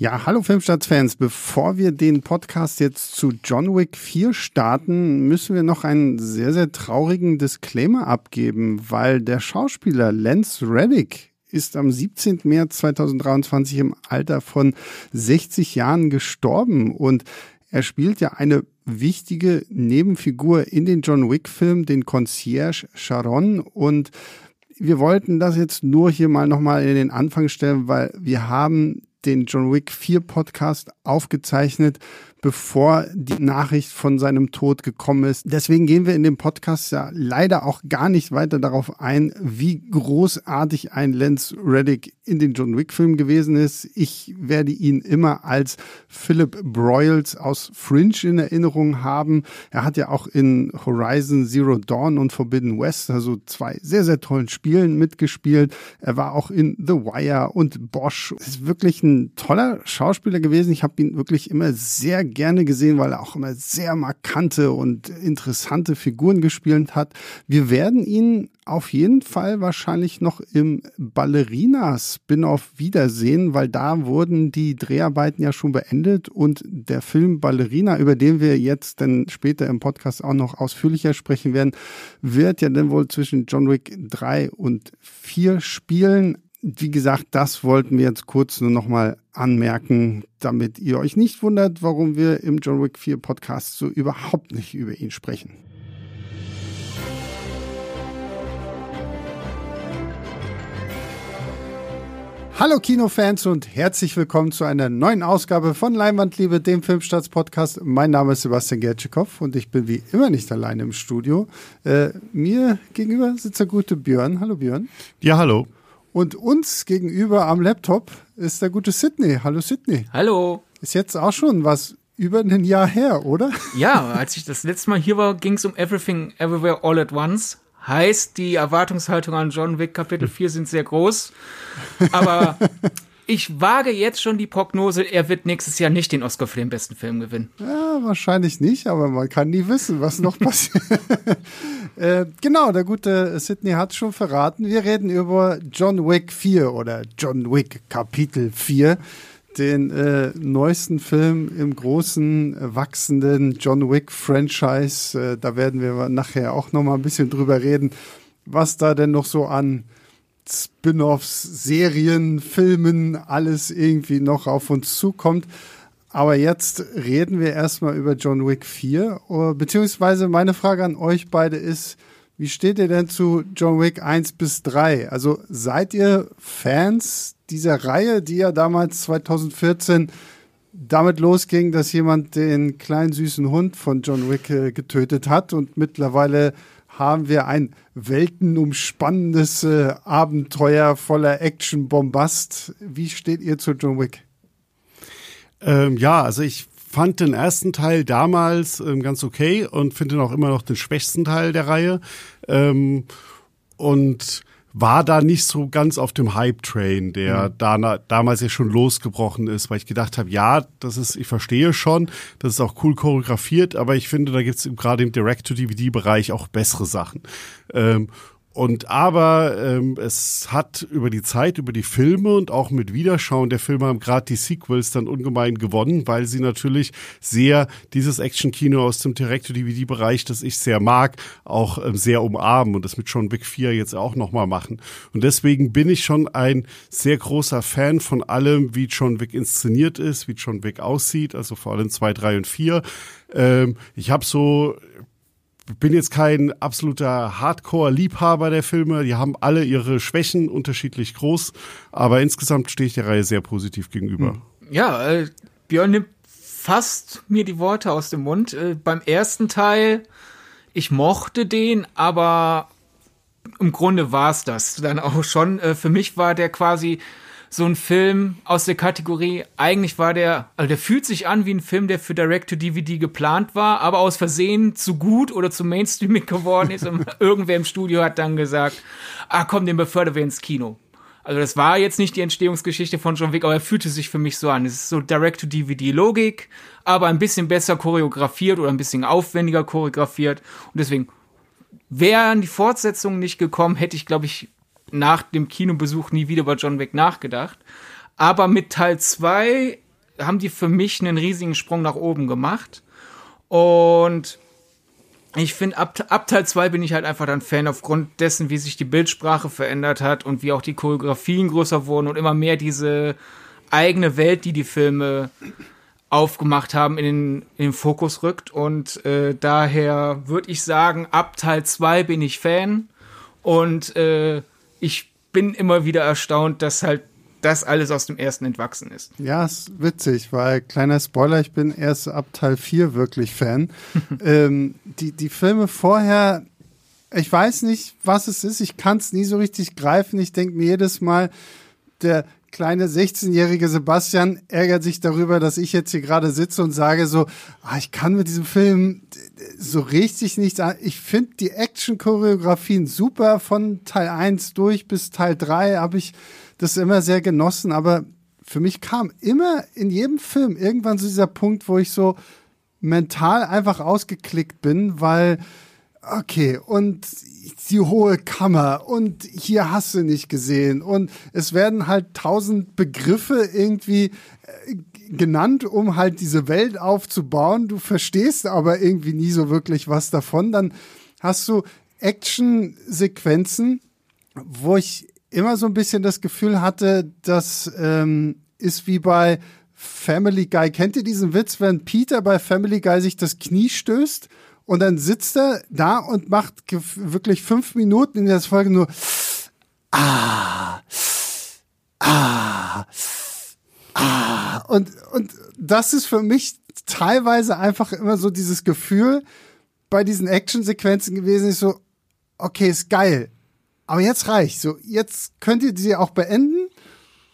Ja, hallo Filmstarts-Fans. Bevor wir den Podcast jetzt zu John Wick 4 starten, müssen wir noch einen sehr, sehr traurigen Disclaimer abgeben, weil der Schauspieler Lance Reddick ist am 17. März 2023 im Alter von 60 Jahren gestorben und er spielt ja eine wichtige Nebenfigur in den John Wick-Film, den Concierge Sharon und wir wollten das jetzt nur hier mal nochmal in den Anfang stellen, weil wir haben den John Wick 4 Podcast aufgezeichnet bevor die Nachricht von seinem Tod gekommen ist. Deswegen gehen wir in dem Podcast ja leider auch gar nicht weiter darauf ein, wie großartig ein Lance Reddick in den John Wick Film gewesen ist. Ich werde ihn immer als Philip Broyles aus Fringe in Erinnerung haben. Er hat ja auch in Horizon Zero Dawn und Forbidden West, also zwei sehr, sehr tollen Spielen mitgespielt. Er war auch in The Wire und Bosch. Ist wirklich ein toller Schauspieler gewesen. Ich habe ihn wirklich immer sehr gerne gesehen, weil er auch immer sehr markante und interessante Figuren gespielt hat. Wir werden ihn auf jeden Fall wahrscheinlich noch im Ballerina-Spin-off wiedersehen, weil da wurden die Dreharbeiten ja schon beendet und der Film Ballerina, über den wir jetzt dann später im Podcast auch noch ausführlicher sprechen werden, wird ja dann wohl zwischen John Wick 3 und 4 spielen wie gesagt, das wollten wir jetzt kurz nur nochmal anmerken, damit ihr euch nicht wundert, warum wir im John Wick 4 Podcast so überhaupt nicht über ihn sprechen. Hallo Kinofans und herzlich willkommen zu einer neuen Ausgabe von Leinwandliebe, dem Filmstarts-Podcast. Mein Name ist Sebastian Gertschikow und ich bin wie immer nicht alleine im Studio. Äh, mir gegenüber sitzt der gute Björn. Hallo Björn. Ja, hallo. Und uns gegenüber am Laptop ist der gute Sydney. Hallo Sydney. Hallo. Ist jetzt auch schon was über ein Jahr her, oder? Ja, als ich das letzte Mal hier war, ging es um Everything Everywhere All at Once. Heißt, die Erwartungshaltung an John Wick Kapitel 4 sind sehr groß. Aber ich wage jetzt schon die Prognose, er wird nächstes Jahr nicht den Oscar für den besten Film gewinnen. Ja, wahrscheinlich nicht, aber man kann nie wissen, was noch passiert. äh, genau, der gute Sidney hat schon verraten. Wir reden über John Wick 4 oder John Wick Kapitel 4 den äh, neuesten Film im großen, wachsenden John Wick-Franchise. Äh, da werden wir nachher auch noch mal ein bisschen drüber reden, was da denn noch so an Spin-offs, Serien, Filmen, alles irgendwie noch auf uns zukommt. Aber jetzt reden wir erstmal über John Wick 4. Beziehungsweise meine Frage an euch beide ist, wie steht ihr denn zu John Wick 1 bis 3? Also seid ihr Fans dieser Reihe, die ja damals 2014 damit losging, dass jemand den kleinen süßen Hund von John Wick äh, getötet hat und mittlerweile haben wir ein weltenumspannendes äh, Abenteuer voller Action-Bombast. Wie steht ihr zu John Wick? Ähm, ja, also ich fand den ersten Teil damals ähm, ganz okay und finde auch immer noch den schwächsten Teil der Reihe. Ähm, und war da nicht so ganz auf dem Hype-Train, der mhm. da, damals ja schon losgebrochen ist, weil ich gedacht habe, ja, das ist, ich verstehe schon, das ist auch cool choreografiert, aber ich finde, da gibt es gerade im Direct-to-DVD-Bereich auch bessere Sachen. Ähm, und aber ähm, es hat über die Zeit, über die Filme und auch mit Wiederschauen der Filme haben gerade die Sequels dann ungemein gewonnen, weil sie natürlich sehr dieses Action-Kino aus dem Direct-to-DVD-Bereich, das ich sehr mag, auch ähm, sehr umarmen und das mit John Wick 4 jetzt auch nochmal machen. Und deswegen bin ich schon ein sehr großer Fan von allem, wie John Wick inszeniert ist, wie John Wick aussieht, also vor allem 2, 3 und 4. Ähm, ich habe so bin jetzt kein absoluter Hardcore-Liebhaber der Filme. Die haben alle ihre Schwächen unterschiedlich groß, aber insgesamt stehe ich der Reihe sehr positiv gegenüber. Hm. Ja, äh, Björn nimmt fast mir die Worte aus dem Mund. Äh, beim ersten Teil, ich mochte den, aber im Grunde war es das dann auch schon. Äh, für mich war der quasi so ein Film aus der Kategorie, eigentlich war der, also der fühlt sich an wie ein Film, der für Direct-to-DVD geplant war, aber aus Versehen zu gut oder zu Mainstreaming geworden ist und irgendwer im Studio hat dann gesagt, ah komm, den befördern wir ins Kino. Also das war jetzt nicht die Entstehungsgeschichte von John Wick, aber er fühlte sich für mich so an. Es ist so Direct-to-DVD-Logik, aber ein bisschen besser choreografiert oder ein bisschen aufwendiger choreografiert. Und deswegen wären die Fortsetzungen nicht gekommen, hätte ich, glaube ich, nach dem Kinobesuch nie wieder über John Wick nachgedacht. Aber mit Teil 2 haben die für mich einen riesigen Sprung nach oben gemacht. Und ich finde, ab, ab Teil 2 bin ich halt einfach dann Fan aufgrund dessen, wie sich die Bildsprache verändert hat und wie auch die Choreografien größer wurden und immer mehr diese eigene Welt, die die Filme aufgemacht haben, in den, in den Fokus rückt. Und äh, daher würde ich sagen, ab Teil 2 bin ich Fan und äh, ich bin immer wieder erstaunt, dass halt das alles aus dem ersten entwachsen ist. Ja, ist witzig, weil kleiner Spoiler, ich bin erst ab Teil 4 wirklich Fan. ähm, die, die Filme vorher, ich weiß nicht, was es ist, ich kann es nie so richtig greifen. Ich denke mir jedes Mal, der kleine 16-jährige Sebastian ärgert sich darüber, dass ich jetzt hier gerade sitze und sage so, ah, ich kann mit diesem Film so richtig nichts an. Ich finde die Action-Choreografien super von Teil 1 durch bis Teil 3 habe ich das immer sehr genossen, aber für mich kam immer in jedem Film irgendwann so dieser Punkt, wo ich so mental einfach ausgeklickt bin, weil okay, und die hohe Kammer und hier hast du nicht gesehen und es werden halt tausend Begriffe irgendwie äh, genannt, um halt diese Welt aufzubauen. Du verstehst aber irgendwie nie so wirklich was davon. Dann hast du Action-Sequenzen, wo ich immer so ein bisschen das Gefühl hatte, das ähm, ist wie bei Family Guy. Kennt ihr diesen Witz, wenn Peter bei Family Guy sich das Knie stößt und dann sitzt er da und macht wirklich fünf Minuten in der Folge nur ah, ah, ah. Und, und das ist für mich teilweise einfach immer so dieses Gefühl bei diesen Actionsequenzen gewesen, ist so, okay, ist geil aber jetzt reicht. So, jetzt könnt ihr sie auch beenden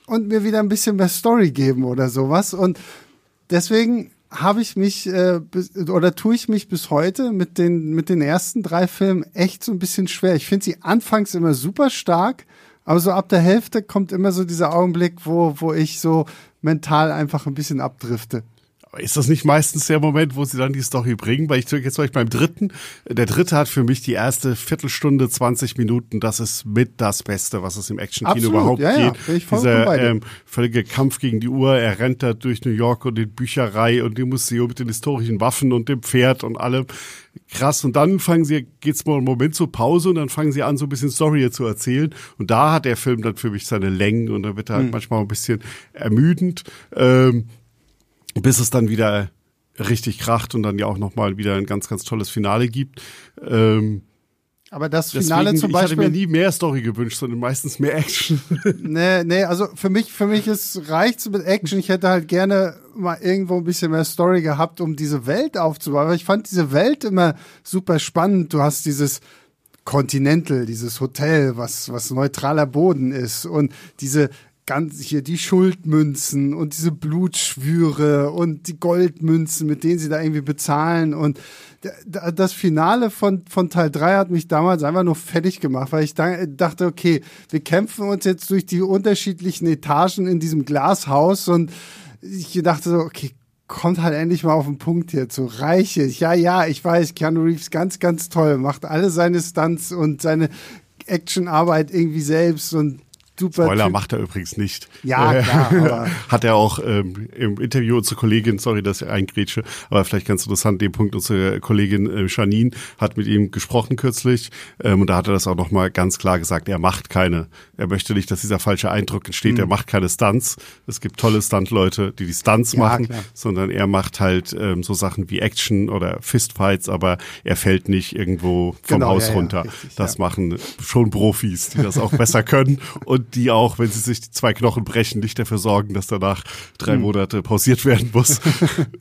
und mir wieder ein bisschen mehr Story geben oder sowas. Und deswegen habe ich mich äh, oder tue ich mich bis heute mit den mit den ersten drei Filmen echt so ein bisschen schwer. Ich finde sie anfangs immer super stark, aber so ab der Hälfte kommt immer so dieser Augenblick, wo wo ich so mental einfach ein bisschen abdrifte ist das nicht meistens der Moment, wo sie dann die Story bringen? Weil ich jetzt war ich beim dritten. Der dritte hat für mich die erste Viertelstunde, 20 Minuten. Das ist mit das Beste, was es im Action-Kino überhaupt ja, ja, geht. Dieser ähm, völlige Kampf gegen die Uhr. Er rennt da durch New York und die Bücherei und die Museum mit den historischen Waffen und dem Pferd und allem. Krass. Und dann fangen sie, geht's mal einen Moment zur Pause und dann fangen sie an, so ein bisschen Story zu erzählen. Und da hat der Film dann für mich seine Längen und dann wird er halt hm. manchmal ein bisschen ermüdend. Ähm, bis es dann wieder richtig kracht und dann ja auch nochmal wieder ein ganz, ganz tolles Finale gibt. Ähm, aber das Finale deswegen, zum Beispiel. Ich hatte mir nie mehr Story gewünscht, sondern meistens mehr Action. nee, nee, also für mich, für mich ist, reicht's mit Action. Ich hätte halt gerne mal irgendwo ein bisschen mehr Story gehabt, um diese Welt aufzubauen. Aber ich fand diese Welt immer super spannend. Du hast dieses Continental, dieses Hotel, was, was neutraler Boden ist und diese ganz hier die Schuldmünzen und diese Blutschwüre und die Goldmünzen, mit denen sie da irgendwie bezahlen. Und das Finale von, von Teil 3 hat mich damals einfach nur fertig gemacht, weil ich dachte, okay, wir kämpfen uns jetzt durch die unterschiedlichen Etagen in diesem Glashaus. Und ich dachte so, okay, kommt halt endlich mal auf den Punkt hier zu reiche. Ja, ja, ich weiß, Keanu Reeves ganz, ganz toll, macht alle seine Stunts und seine Actionarbeit irgendwie selbst. Und super. Spoiler typ. macht er übrigens nicht. Ja, klar. Hat er auch ähm, im Interview unsere Kollegin, sorry, dass ich eingrätsche, aber vielleicht ganz interessant, den Punkt, unsere Kollegin äh, Janine hat mit ihm gesprochen kürzlich ähm, und da hat er das auch nochmal ganz klar gesagt, er macht keine, er möchte nicht, dass dieser falsche Eindruck entsteht, mhm. er macht keine Stunts. Es gibt tolle Stuntleute, die die Stunts ja, machen, klar. sondern er macht halt ähm, so Sachen wie Action oder Fistfights, aber er fällt nicht irgendwo vom genau, Haus ja, runter. Ja, richtig, das machen schon Profis, die das auch besser können und die auch, wenn sie sich die zwei Knochen brechen, nicht dafür sorgen, dass danach drei hm. Monate pausiert werden muss.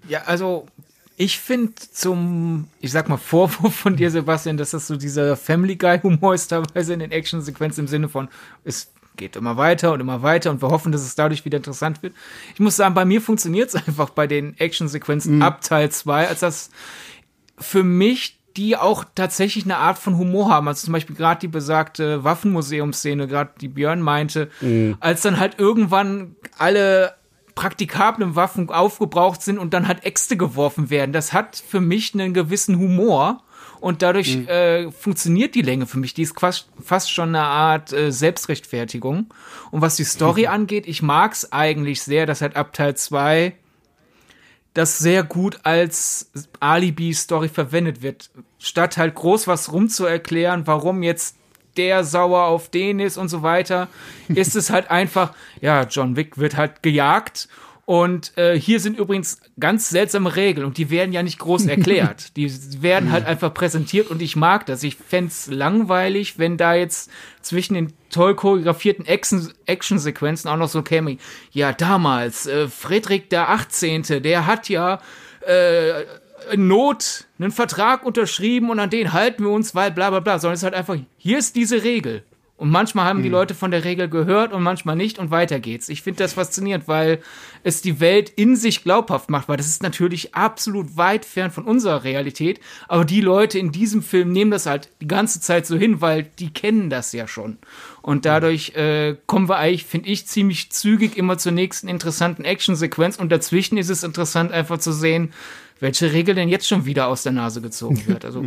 Ja, also ich finde zum, ich sag mal, Vorwurf von dir, Sebastian, dass das so dieser Family Guy-Humor ist teilweise in den Action-Sequenzen im Sinne von, es geht immer weiter und immer weiter und wir hoffen, dass es dadurch wieder interessant wird. Ich muss sagen, bei mir funktioniert es einfach bei den Action-Sequenzen mhm. ab Teil 2, als das für mich die auch tatsächlich eine Art von Humor haben. Also zum Beispiel gerade die besagte Waffenmuseumsszene, gerade die Björn meinte, mhm. als dann halt irgendwann alle praktikablen Waffen aufgebraucht sind und dann halt Äxte geworfen werden. Das hat für mich einen gewissen Humor und dadurch mhm. äh, funktioniert die Länge für mich. Die ist fast, fast schon eine Art äh, Selbstrechtfertigung. Und was die Story mhm. angeht, ich mag's eigentlich sehr, dass halt ab Teil 2 das sehr gut als Alibi-Story verwendet wird. Statt halt groß was rumzuerklären, warum jetzt der sauer auf den ist und so weiter, ist es halt einfach, ja, John Wick wird halt gejagt und äh, hier sind übrigens ganz seltsame Regeln und die werden ja nicht groß erklärt. die werden halt einfach präsentiert und ich mag das. Ich fände langweilig, wenn da jetzt zwischen den toll choreografierten Action-Sequenzen auch noch so käme. Ja, damals, äh, Friedrich der 18., der hat ja äh, Not einen Vertrag unterschrieben und an den halten wir uns, weil bla bla bla. Sondern es ist halt einfach, hier ist diese Regel. Und manchmal haben die hm. Leute von der Regel gehört und manchmal nicht und weiter geht's. Ich finde das faszinierend, weil es die Welt in sich glaubhaft macht, weil das ist natürlich absolut weit fern von unserer Realität. Aber die Leute in diesem Film nehmen das halt die ganze Zeit so hin, weil die kennen das ja schon. Und dadurch äh, kommen wir eigentlich, finde ich, ziemlich zügig immer zur nächsten interessanten Actionsequenz. Und dazwischen ist es interessant, einfach zu sehen, welche Regel denn jetzt schon wieder aus der Nase gezogen wird. Also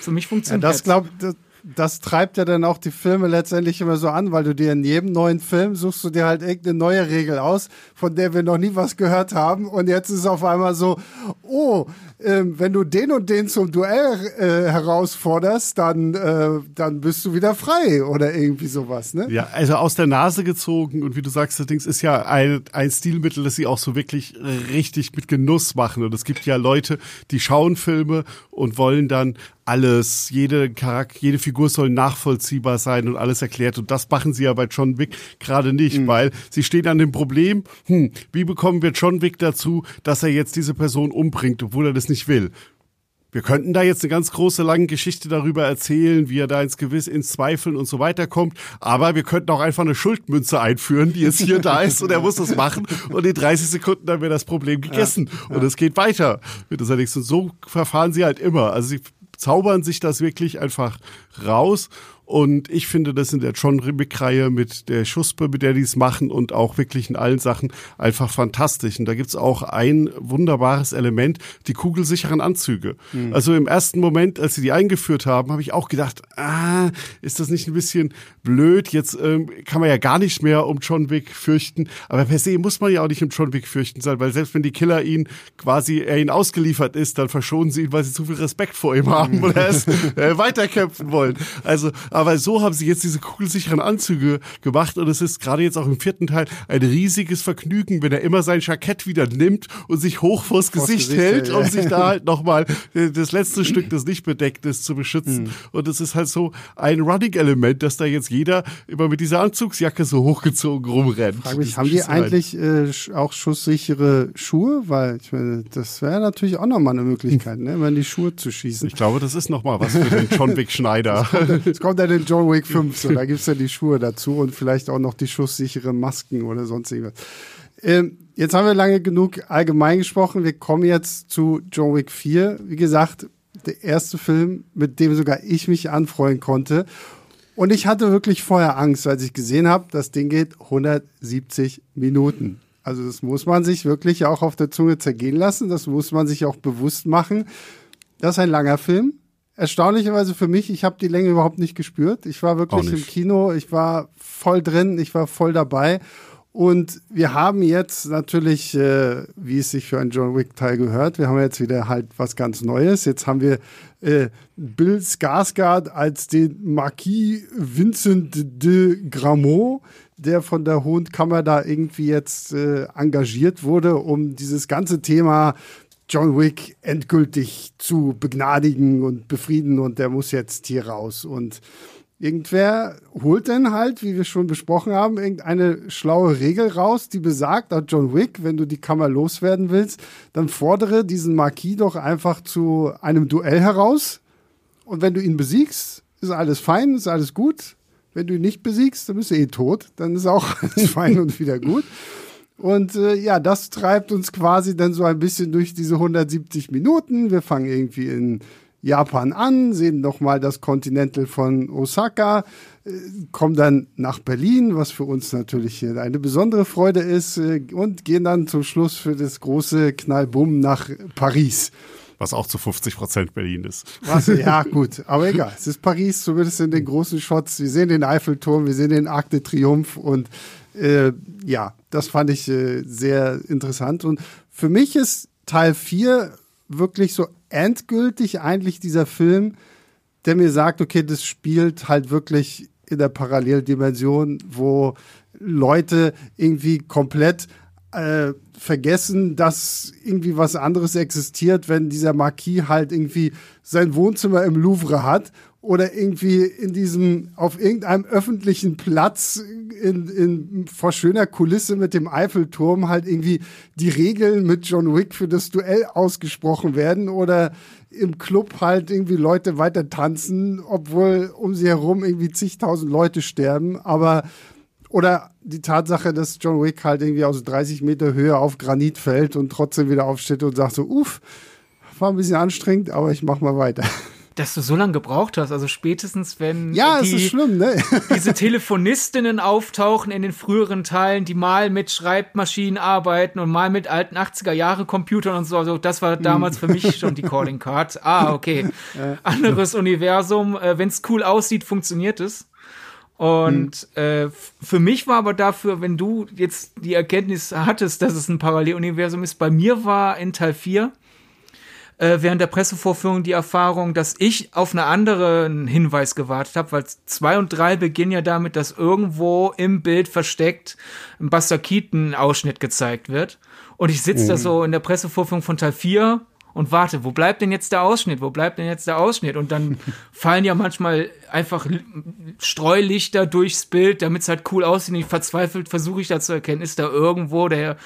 für mich funktioniert ja, das. Glaub, das das treibt ja dann auch die Filme letztendlich immer so an, weil du dir in jedem neuen Film suchst du dir halt irgendeine neue Regel aus, von der wir noch nie was gehört haben. Und jetzt ist es auf einmal so, oh, ähm, wenn du den und den zum Duell äh, herausforderst, dann, äh, dann bist du wieder frei oder irgendwie sowas, ne? Ja, also aus der Nase gezogen und wie du sagst, das Ding ist ja ein, ein Stilmittel, das sie auch so wirklich richtig mit Genuss machen. Und es gibt ja Leute, die schauen Filme und wollen dann alles, jede Charakter, jede Figur soll nachvollziehbar sein und alles erklärt. Und das machen sie ja bei John Wick gerade nicht, mhm. weil sie stehen an dem Problem, hm, wie bekommen wir John Wick dazu, dass er jetzt diese Person umbringt, obwohl er das nicht will. Wir könnten da jetzt eine ganz große, lange Geschichte darüber erzählen, wie er da ins Gewiss, ins Zweifeln und so weiter kommt. Aber wir könnten auch einfach eine Schuldmünze einführen, die jetzt hier da ist und er muss das machen. Und in 30 Sekunden haben wir das Problem gegessen. Ja, ja. Und es geht weiter mit Und so verfahren sie halt immer. Also sie zaubern sich das wirklich einfach raus und ich finde das in der John Ribick-Reihe mit der Schuspe, mit der die es machen und auch wirklich in allen Sachen einfach fantastisch. Und da gibt's auch ein wunderbares Element, die kugelsicheren Anzüge. Mhm. Also im ersten Moment, als sie die eingeführt haben, habe ich auch gedacht, ah, ist das nicht ein bisschen blöd? Jetzt ähm, kann man ja gar nicht mehr um John Wick fürchten. Aber per se muss man ja auch nicht um John Wick fürchten sein, weil selbst wenn die Killer ihn quasi, er ihn ausgeliefert ist, dann verschonen sie ihn, weil sie zu viel Respekt vor ihm haben oder es äh, weiterkämpfen wollen. Also aber so haben sie jetzt diese kugelsicheren Anzüge gemacht und es ist gerade jetzt auch im vierten Teil ein riesiges Vergnügen, wenn er immer sein Jackett wieder nimmt und sich hoch vors, vors Gesicht, Gesicht, hält, ja. um sich da halt nochmal äh, das letzte Stück, das nicht bedeckt ist, zu beschützen. Mhm. Und es ist halt so ein Running-Element, dass da jetzt jeder immer mit dieser Anzugsjacke so hochgezogen rumrennt. Frag mich, haben die eigentlich äh, auch schusssichere Schuhe? Weil ich meine, das wäre natürlich auch nochmal eine Möglichkeit, ne, in die Schuhe zu schießen. Ich glaube, das ist nochmal was für den John Wick Schneider. Jetzt kommt, kommt ja den John Wick 5, so, da gibt's ja die Schuhe dazu und vielleicht auch noch die schusssichere Masken oder sonst irgendwas. Ähm, jetzt haben wir lange genug allgemein gesprochen. Wir kommen jetzt zu John Wick 4. Wie gesagt, der erste Film, mit dem sogar ich mich anfreuen konnte. Und ich hatte wirklich vorher Angst, als ich gesehen habe, das Ding geht 170 Minuten. Also das muss man sich wirklich auch auf der Zunge zergehen lassen. Das muss man sich auch bewusst machen. Das ist ein langer Film erstaunlicherweise für mich, ich habe die Länge überhaupt nicht gespürt. Ich war wirklich im Kino, ich war voll drin, ich war voll dabei. Und wir haben jetzt natürlich, äh, wie es sich für einen John Wick-Teil gehört, wir haben jetzt wieder halt was ganz Neues. Jetzt haben wir äh, Bill Skarsgård als den Marquis Vincent de Gramont, der von der Hohen Kammer da irgendwie jetzt äh, engagiert wurde, um dieses ganze Thema John Wick endgültig zu begnadigen und befrieden und der muss jetzt hier raus. Und irgendwer holt dann halt, wie wir schon besprochen haben, irgendeine schlaue Regel raus, die besagt, John Wick, wenn du die Kammer loswerden willst, dann fordere diesen Marquis doch einfach zu einem Duell heraus. Und wenn du ihn besiegst, ist alles fein, ist alles gut. Wenn du ihn nicht besiegst, dann bist du eh tot. Dann ist auch alles fein und wieder gut. Und äh, ja, das treibt uns quasi dann so ein bisschen durch diese 170 Minuten. Wir fangen irgendwie in Japan an, sehen nochmal das Continental von Osaka, äh, kommen dann nach Berlin, was für uns natürlich eine besondere Freude ist, äh, und gehen dann zum Schluss für das große Knallbumm nach Paris. Was auch zu 50 Prozent Berlin ist. Was, ja, gut, aber egal. Es ist Paris, zumindest in den großen Shots. Wir sehen den Eiffelturm, wir sehen den Arc de Triomphe und äh, ja, das fand ich äh, sehr interessant. Und für mich ist Teil 4 wirklich so endgültig eigentlich dieser Film, der mir sagt, okay, das spielt halt wirklich in der Paralleldimension, wo Leute irgendwie komplett äh, vergessen, dass irgendwie was anderes existiert, wenn dieser Marquis halt irgendwie sein Wohnzimmer im Louvre hat oder irgendwie in diesem, auf irgendeinem öffentlichen Platz in, in, vor schöner Kulisse mit dem Eiffelturm halt irgendwie die Regeln mit John Wick für das Duell ausgesprochen werden oder im Club halt irgendwie Leute weiter tanzen, obwohl um sie herum irgendwie zigtausend Leute sterben, aber oder die Tatsache, dass John Wick halt irgendwie aus 30 Meter Höhe auf Granit fällt und trotzdem wieder aufsteht und sagt so, uff, war ein bisschen anstrengend, aber ich mach mal weiter dass du so lange gebraucht hast. Also spätestens, wenn ja, die, es ist schlimm, ne? diese Telefonistinnen auftauchen in den früheren Teilen, die mal mit Schreibmaschinen arbeiten und mal mit alten 80er Jahre Computern und so. Also das war damals für mich schon die Calling Card. Ah, okay. Anderes Universum. Äh, wenn es cool aussieht, funktioniert es. Und hm. äh, für mich war aber dafür, wenn du jetzt die Erkenntnis hattest, dass es ein Paralleluniversum ist, bei mir war in Teil 4 äh, während der Pressevorführung die Erfahrung, dass ich auf einen anderen Hinweis gewartet habe, weil zwei und drei beginnen ja damit, dass irgendwo im Bild versteckt ein Buster Keaton-Ausschnitt gezeigt wird. Und ich sitze mhm. da so in der Pressevorführung von Teil 4 und warte, wo bleibt denn jetzt der Ausschnitt? Wo bleibt denn jetzt der Ausschnitt? Und dann fallen ja manchmal einfach Streulichter durchs Bild, damit es halt cool aussieht. Und ich verzweifelt versuche ich da zu erkennen, ist da irgendwo der,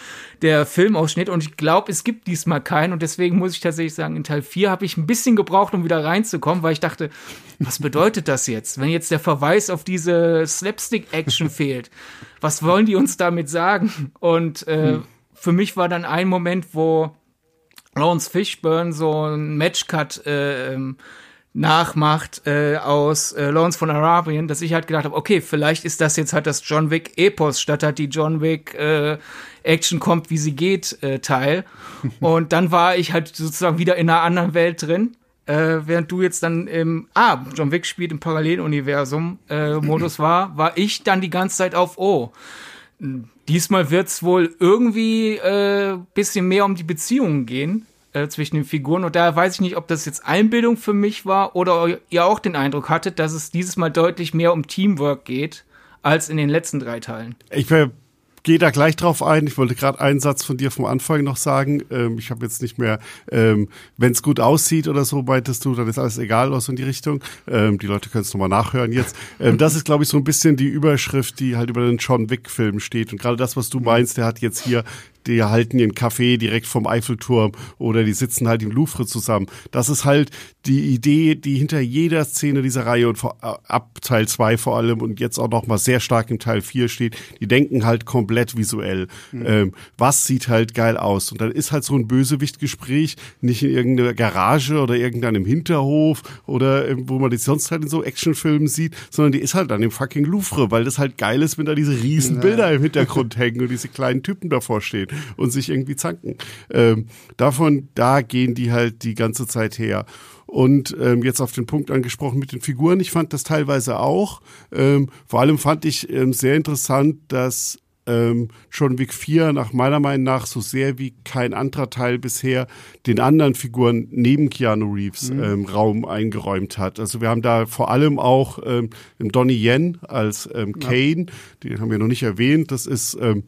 der Filmausschnitt? Und ich glaube, es gibt diesmal keinen. Und deswegen muss ich tatsächlich sagen, in Teil 4 habe ich ein bisschen gebraucht, um wieder reinzukommen, weil ich dachte, was bedeutet das jetzt? Wenn jetzt der Verweis auf diese Slapstick-Action fehlt, was wollen die uns damit sagen? Und äh, hm. für mich war dann ein Moment, wo Lawrence Fishburne so ein Matchcut äh, ähm, nachmacht äh, aus äh, Lawrence von Arabien, dass ich halt gedacht habe, okay, vielleicht ist das jetzt halt das John Wick Epos statt halt die John Wick äh, Action kommt, wie sie geht äh, Teil. Und dann war ich halt sozusagen wieder in einer anderen Welt drin. Äh, während du jetzt dann im Ah, John Wick spielt im Paralleluniversum äh, Modus war, war ich dann die ganze Zeit auf Oh Diesmal wird es wohl irgendwie äh, bisschen mehr um die Beziehungen gehen äh, zwischen den Figuren. Und da weiß ich nicht, ob das jetzt Einbildung für mich war oder ihr auch den Eindruck hattet, dass es dieses Mal deutlich mehr um Teamwork geht als in den letzten drei Teilen. Ich wäre gehe da gleich drauf ein. Ich wollte gerade einen Satz von dir vom Anfang noch sagen. Ähm, ich habe jetzt nicht mehr, ähm, wenn es gut aussieht oder so, meintest du, dann ist alles egal, was in die Richtung. Ähm, die Leute können es nochmal nachhören jetzt. Ähm, das ist, glaube ich, so ein bisschen die Überschrift, die halt über den John Wick-Film steht. Und gerade das, was du meinst, der hat jetzt hier die halten ihren Kaffee direkt vom Eiffelturm oder die sitzen halt im Louvre zusammen. Das ist halt die Idee, die hinter jeder Szene dieser Reihe und vor, äh, ab Teil 2 vor allem und jetzt auch noch mal sehr stark im Teil 4 steht. Die denken halt komplett visuell. Mhm. Ähm, was sieht halt geil aus? Und dann ist halt so ein Bösewichtgespräch nicht in irgendeiner Garage oder irgendeinem Hinterhof oder wo man die sonst halt in so Actionfilmen sieht, sondern die ist halt an dem fucking Louvre, weil das halt geil ist, wenn da diese riesen Bilder im Hintergrund hängen und diese kleinen Typen davor stehen und sich irgendwie zanken. Ähm, davon, da gehen die halt die ganze Zeit her. Und ähm, jetzt auf den Punkt angesprochen mit den Figuren, ich fand das teilweise auch. Ähm, vor allem fand ich ähm, sehr interessant, dass ähm, John Wick 4 nach meiner Meinung nach so sehr wie kein anderer Teil bisher den anderen Figuren neben Keanu Reeves mhm. ähm, Raum eingeräumt hat. Also wir haben da vor allem auch ähm, Donnie Yen als ähm, Kane, ja. den haben wir noch nicht erwähnt. Das ist ähm,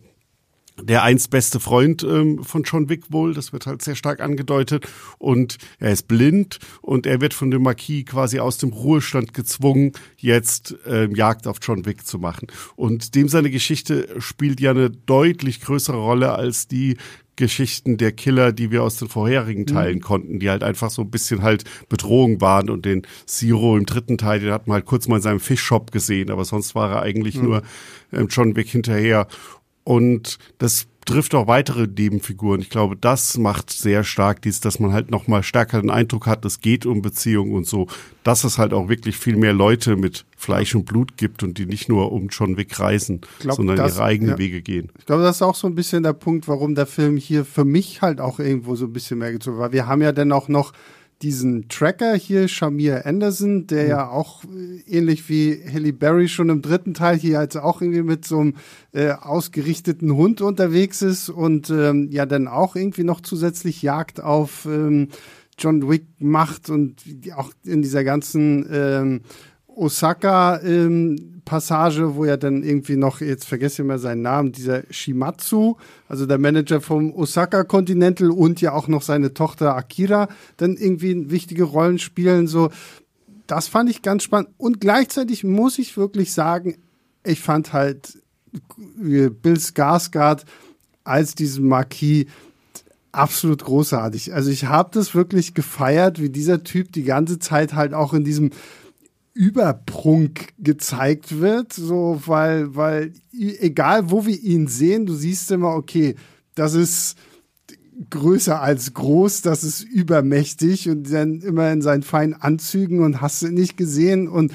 der einst beste Freund ähm, von John Wick wohl, das wird halt sehr stark angedeutet und er ist blind und er wird von dem Marquis quasi aus dem Ruhestand gezwungen, jetzt ähm, Jagd auf John Wick zu machen. Und dem seine Geschichte spielt ja eine deutlich größere Rolle als die Geschichten der Killer, die wir aus den vorherigen Teilen mhm. konnten, die halt einfach so ein bisschen halt Bedrohung waren und den Zero im dritten Teil, den hat man halt kurz mal in seinem Fischshop gesehen, aber sonst war er eigentlich mhm. nur ähm, John Wick hinterher und das trifft auch weitere Nebenfiguren. Ich glaube, das macht sehr stark dies, dass man halt noch mal stärker den Eindruck hat, es geht um Beziehungen und so, dass es halt auch wirklich viel mehr Leute mit Fleisch und Blut gibt und die nicht nur um John Wick reisen, glaub, sondern das, ihre eigenen ja. Wege gehen. Ich glaube, das ist auch so ein bisschen der Punkt, warum der Film hier für mich halt auch irgendwo so ein bisschen mehr gezogen war. Wir haben ja dann auch noch diesen Tracker hier, Shamir Anderson, der mhm. ja auch äh, ähnlich wie Halle Berry schon im dritten Teil hier halt auch irgendwie mit so einem äh, ausgerichteten Hund unterwegs ist und ähm, ja dann auch irgendwie noch zusätzlich Jagd auf ähm, John Wick macht und auch in dieser ganzen ähm, Osaka-Passage, ähm, wo ja dann irgendwie noch, jetzt vergesse ich mal seinen Namen, dieser Shimatsu, also der Manager vom Osaka Continental und ja auch noch seine Tochter Akira, dann irgendwie wichtige Rollen spielen. So, das fand ich ganz spannend. Und gleichzeitig muss ich wirklich sagen, ich fand halt Bill Skarsgård als diesen Marquis absolut großartig. Also ich habe das wirklich gefeiert, wie dieser Typ die ganze Zeit halt auch in diesem Überprunk gezeigt wird, so weil weil egal wo wir ihn sehen, du siehst immer okay, das ist größer als groß, das ist übermächtig und dann immer in seinen feinen Anzügen und hast du nicht gesehen und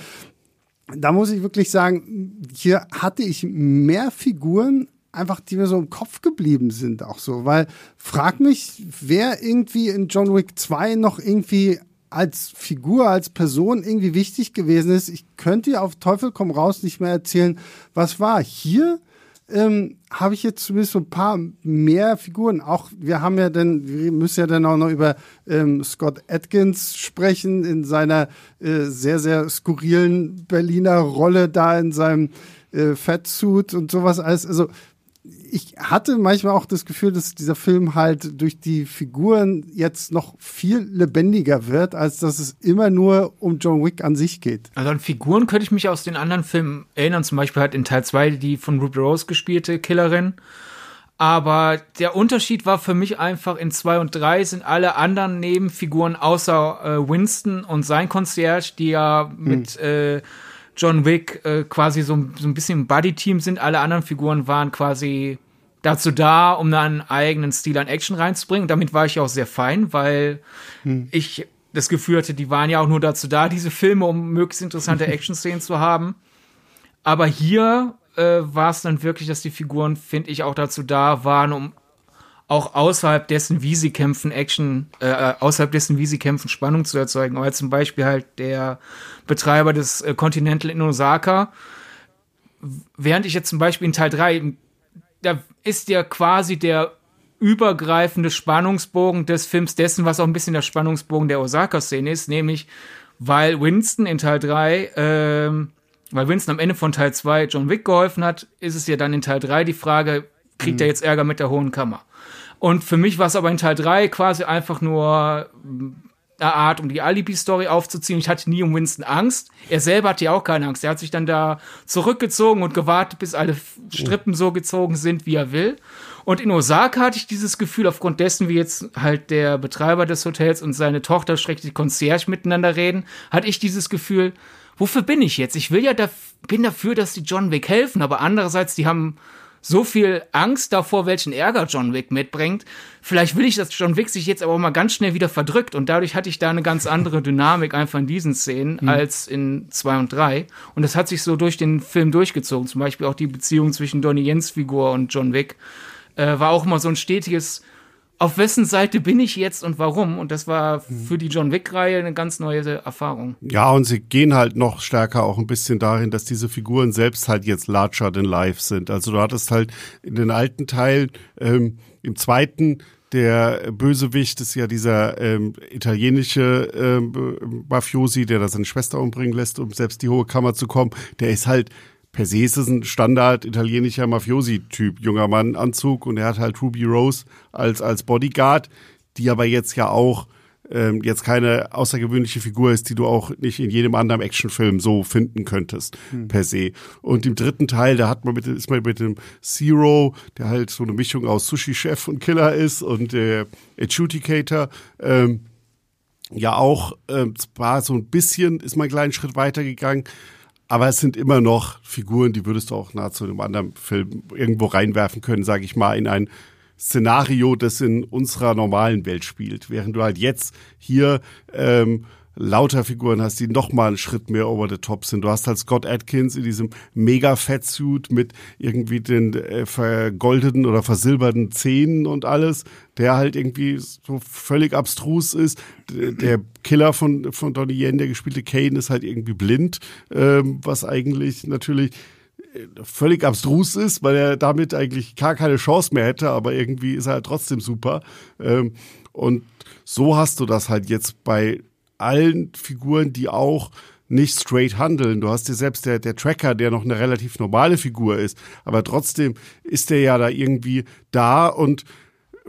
da muss ich wirklich sagen, hier hatte ich mehr Figuren einfach, die mir so im Kopf geblieben sind, auch so, weil frag mich, wer irgendwie in John Wick 2 noch irgendwie als Figur, als Person irgendwie wichtig gewesen ist. Ich könnte dir auf Teufel komm raus nicht mehr erzählen, was war. Hier ähm, habe ich jetzt zumindest so ein paar mehr Figuren. Auch wir haben ja dann, wir müssen ja dann auch noch über ähm, Scott Atkins sprechen in seiner äh, sehr, sehr skurrilen Berliner Rolle da in seinem äh, Fatsuit und sowas alles. Also ich hatte manchmal auch das Gefühl, dass dieser Film halt durch die Figuren jetzt noch viel lebendiger wird, als dass es immer nur um John Wick an sich geht. Also an Figuren könnte ich mich aus den anderen Filmen erinnern, zum Beispiel halt in Teil 2 die von Ruby Rose gespielte Killerin. Aber der Unterschied war für mich einfach, in 2 und 3 sind alle anderen Nebenfiguren außer äh, Winston und sein Concierge, die ja hm. mit äh, John Wick äh, quasi so, so ein bisschen ein Buddy-Team sind. Alle anderen Figuren waren quasi dazu da, um da einen eigenen Stil an Action reinzubringen. damit war ich auch sehr fein, weil hm. ich das Gefühl hatte, die waren ja auch nur dazu da, diese Filme, um möglichst interessante Action-Szenen zu haben. Aber hier äh, war es dann wirklich, dass die Figuren, finde ich, auch dazu da waren, um auch außerhalb dessen, wie sie kämpfen, Action, äh, äh, außerhalb dessen, wie sie kämpfen, Spannung zu erzeugen. Aber zum Beispiel halt der Betreiber des äh, Continental in Osaka, während ich jetzt zum Beispiel in Teil 3, da ist ja quasi der übergreifende Spannungsbogen des Films dessen, was auch ein bisschen der Spannungsbogen der Osaka-Szene ist, nämlich weil Winston in Teil 3, ähm, weil Winston am Ende von Teil 2 John Wick geholfen hat, ist es ja dann in Teil 3 die Frage, kriegt mhm. er jetzt Ärger mit der Hohen Kammer? Und für mich war es aber in Teil 3 quasi einfach nur eine Art, um die Alibi-Story aufzuziehen. Ich hatte nie um Winston Angst. Er selber hatte ja auch keine Angst. Er hat sich dann da zurückgezogen und gewartet, bis alle Strippen so gezogen sind, wie er will. Und in Osaka hatte ich dieses Gefühl, aufgrund dessen, wie jetzt halt der Betreiber des Hotels und seine Tochter, schrecklich Concierge miteinander reden, hatte ich dieses Gefühl, wofür bin ich jetzt? Ich will ja, da, bin dafür, dass die John Wick helfen, aber andererseits, die haben so viel Angst davor, welchen Ärger John Wick mitbringt. Vielleicht will ich, dass John Wick sich jetzt aber mal ganz schnell wieder verdrückt und dadurch hatte ich da eine ganz andere Dynamik einfach in diesen Szenen mhm. als in zwei und drei. Und das hat sich so durch den Film durchgezogen. Zum Beispiel auch die Beziehung zwischen Donnie Jens Figur und John Wick äh, war auch mal so ein stetiges auf wessen Seite bin ich jetzt und warum? Und das war für die John Wick-Reihe eine ganz neue Erfahrung. Ja, und sie gehen halt noch stärker auch ein bisschen darin, dass diese Figuren selbst halt jetzt larger than life sind. Also du hattest halt in den alten Teil, ähm, im zweiten, der Bösewicht ist ja dieser ähm, italienische ähm, Mafiosi, der da seine Schwester umbringen lässt, um selbst die hohe Kammer zu kommen. Der ist halt per se ist es ein Standard italienischer Mafiosi-Typ, junger Mann, Anzug und er hat halt Ruby Rose als, als Bodyguard, die aber jetzt ja auch ähm, jetzt keine außergewöhnliche Figur ist, die du auch nicht in jedem anderen Actionfilm so finden könntest, hm. per se. Und im dritten Teil, da hat man mit, ist man mit dem Zero, der halt so eine Mischung aus Sushi-Chef und Killer ist und der Adjudicator, ähm, ja auch, ähm, zwar so ein bisschen, ist man einen kleinen Schritt weitergegangen, aber es sind immer noch Figuren, die würdest du auch nahezu in einem anderen Film irgendwo reinwerfen können, sage ich mal, in ein Szenario, das in unserer normalen Welt spielt. Während du halt jetzt hier ähm, lauter Figuren hast, die noch mal einen Schritt mehr over the top sind. Du hast halt Scott Atkins in diesem mega Fettsuit mit irgendwie den äh, vergoldeten oder versilberten Zähnen und alles, der halt irgendwie so völlig abstrus ist. Der Killer von, von Donnie Yen, der gespielte Kane, ist halt irgendwie blind, ähm, was eigentlich natürlich äh, völlig abstrus ist, weil er damit eigentlich gar keine Chance mehr hätte, aber irgendwie ist er halt trotzdem super. Ähm, und so hast du das halt jetzt bei allen Figuren, die auch nicht straight handeln. Du hast dir selbst der, der Tracker, der noch eine relativ normale Figur ist, aber trotzdem ist der ja da irgendwie da und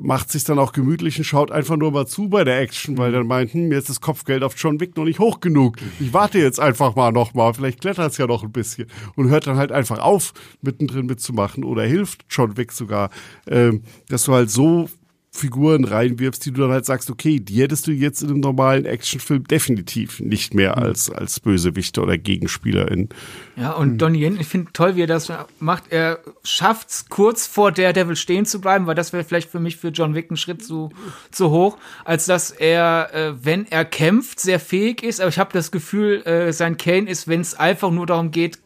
macht sich dann auch gemütlich und schaut einfach nur mal zu bei der Action, weil dann meint, hm, jetzt ist das Kopfgeld auf John Wick noch nicht hoch genug. Ich warte jetzt einfach mal noch mal, vielleicht klettert es ja noch ein bisschen und hört dann halt einfach auf, mittendrin mitzumachen oder hilft John Wick sogar, ähm, dass du halt so Figuren reinwirfst, die du dann halt sagst, okay, die hättest du jetzt in einem normalen Actionfilm definitiv nicht mehr mhm. als, als Bösewichter oder Gegenspielerin. Ja, und mhm. Donnie Yen, ich finde toll, wie er das macht. Er schafft es kurz vor der Devil stehen zu bleiben, weil das wäre vielleicht für mich für John Wick ein Schritt zu, zu hoch, als dass er, äh, wenn er kämpft, sehr fähig ist. Aber ich habe das Gefühl, äh, sein Kane ist, wenn es einfach nur darum geht,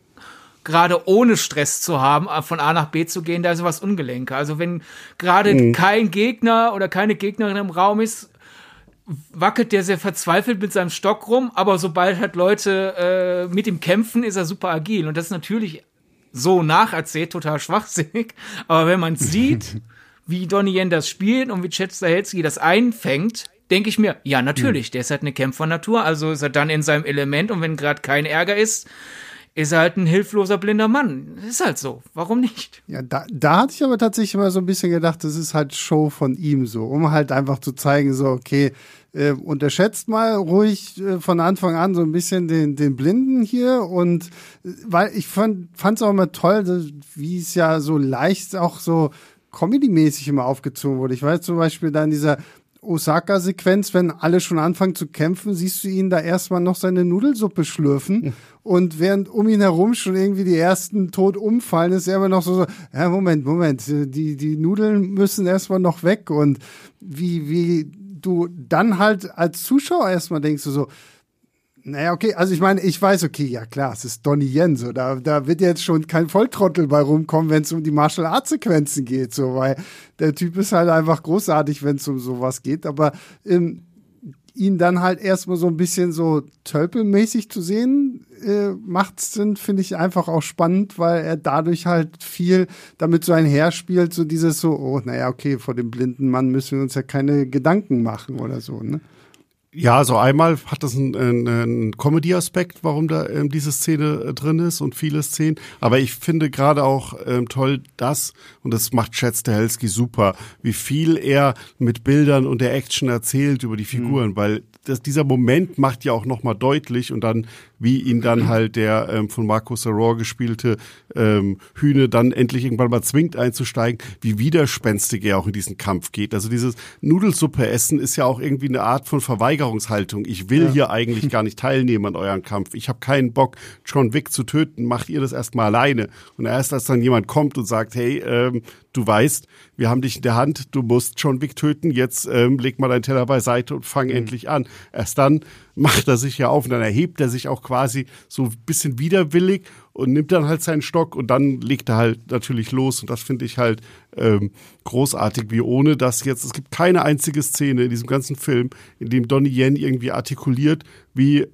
gerade ohne Stress zu haben, äh, von A nach B zu gehen, da ist was ungelenker. Also wenn gerade mhm. kein Gegner oder keine Gegnerin im Raum ist, wackelt der sehr verzweifelt mit seinem Stock rum, aber sobald halt Leute äh, mit ihm kämpfen, ist er super agil. Und das ist natürlich so nacherzählt, total schwachsinnig. Aber wenn man sieht, wie Donnie Yen das spielt und wie Chet Stahelski das einfängt, denke ich mir, ja, natürlich, mhm. der ist halt eine Kämpfernatur, also ist er dann in seinem Element und wenn gerade kein Ärger ist, ist er halt ein hilfloser blinder Mann. Ist halt so. Warum nicht? Ja, da, da hatte ich aber tatsächlich immer so ein bisschen gedacht, das ist halt Show von ihm so, um halt einfach zu zeigen, so, okay, äh, unterschätzt mal ruhig äh, von Anfang an so ein bisschen den, den Blinden hier und äh, weil ich fand es auch immer toll, wie es ja so leicht auch so Comedy-mäßig immer aufgezogen wurde. Ich weiß zum Beispiel da in dieser Osaka-Sequenz, wenn alle schon anfangen zu kämpfen, siehst du ihn da erstmal noch seine Nudelsuppe schlürfen. Und während um ihn herum schon irgendwie die ersten tot umfallen, ist er immer noch so, so ja, Moment, Moment, die, die Nudeln müssen erstmal noch weg. Und wie, wie du dann halt als Zuschauer erstmal denkst, du so, naja, okay, also ich meine, ich weiß, okay, ja klar, es ist Donnie Yen, so, da, da wird jetzt schon kein Volltrottel bei rumkommen, wenn es um die Martial Arts Sequenzen geht, so, weil der Typ ist halt einfach großartig, wenn es um sowas geht, aber ähm, ihn dann halt erstmal so ein bisschen so tölpelmäßig zu sehen, äh, macht es dann, finde ich, einfach auch spannend, weil er dadurch halt viel damit so einherspielt, so dieses so, oh, naja, okay, vor dem blinden Mann müssen wir uns ja keine Gedanken machen oder so, ne? Ja, so einmal hat das einen, einen Comedy-Aspekt, warum da ähm, diese Szene äh, drin ist und viele Szenen. Aber ich finde gerade auch ähm, toll das, und das macht Chad Stahelski super, wie viel er mit Bildern und der Action erzählt über die Figuren, mhm. weil das, dieser Moment macht ja auch nochmal deutlich und dann, wie ihn dann halt der ähm, von Markus Arrow gespielte ähm, Hühne dann endlich irgendwann mal zwingt einzusteigen, wie widerspenstig er auch in diesen Kampf geht. Also dieses Nudelsuppe essen ist ja auch irgendwie eine Art von Verweigerungshaltung. Ich will ja. hier eigentlich gar nicht teilnehmen an euren Kampf. Ich habe keinen Bock, John Wick zu töten. Macht ihr das erstmal alleine. Und erst als dann jemand kommt und sagt, hey, ähm, du weißt, wir haben dich in der Hand, du musst John Wick töten, jetzt ähm, leg mal deinen Teller beiseite und fang mhm. endlich an. Erst dann macht er sich ja auf und dann erhebt er sich auch quasi so ein bisschen widerwillig und nimmt dann halt seinen Stock und dann legt er halt natürlich los und das finde ich halt ähm, großartig, wie ohne das jetzt, es gibt keine einzige Szene in diesem ganzen Film, in dem Donnie Yen irgendwie artikuliert, wie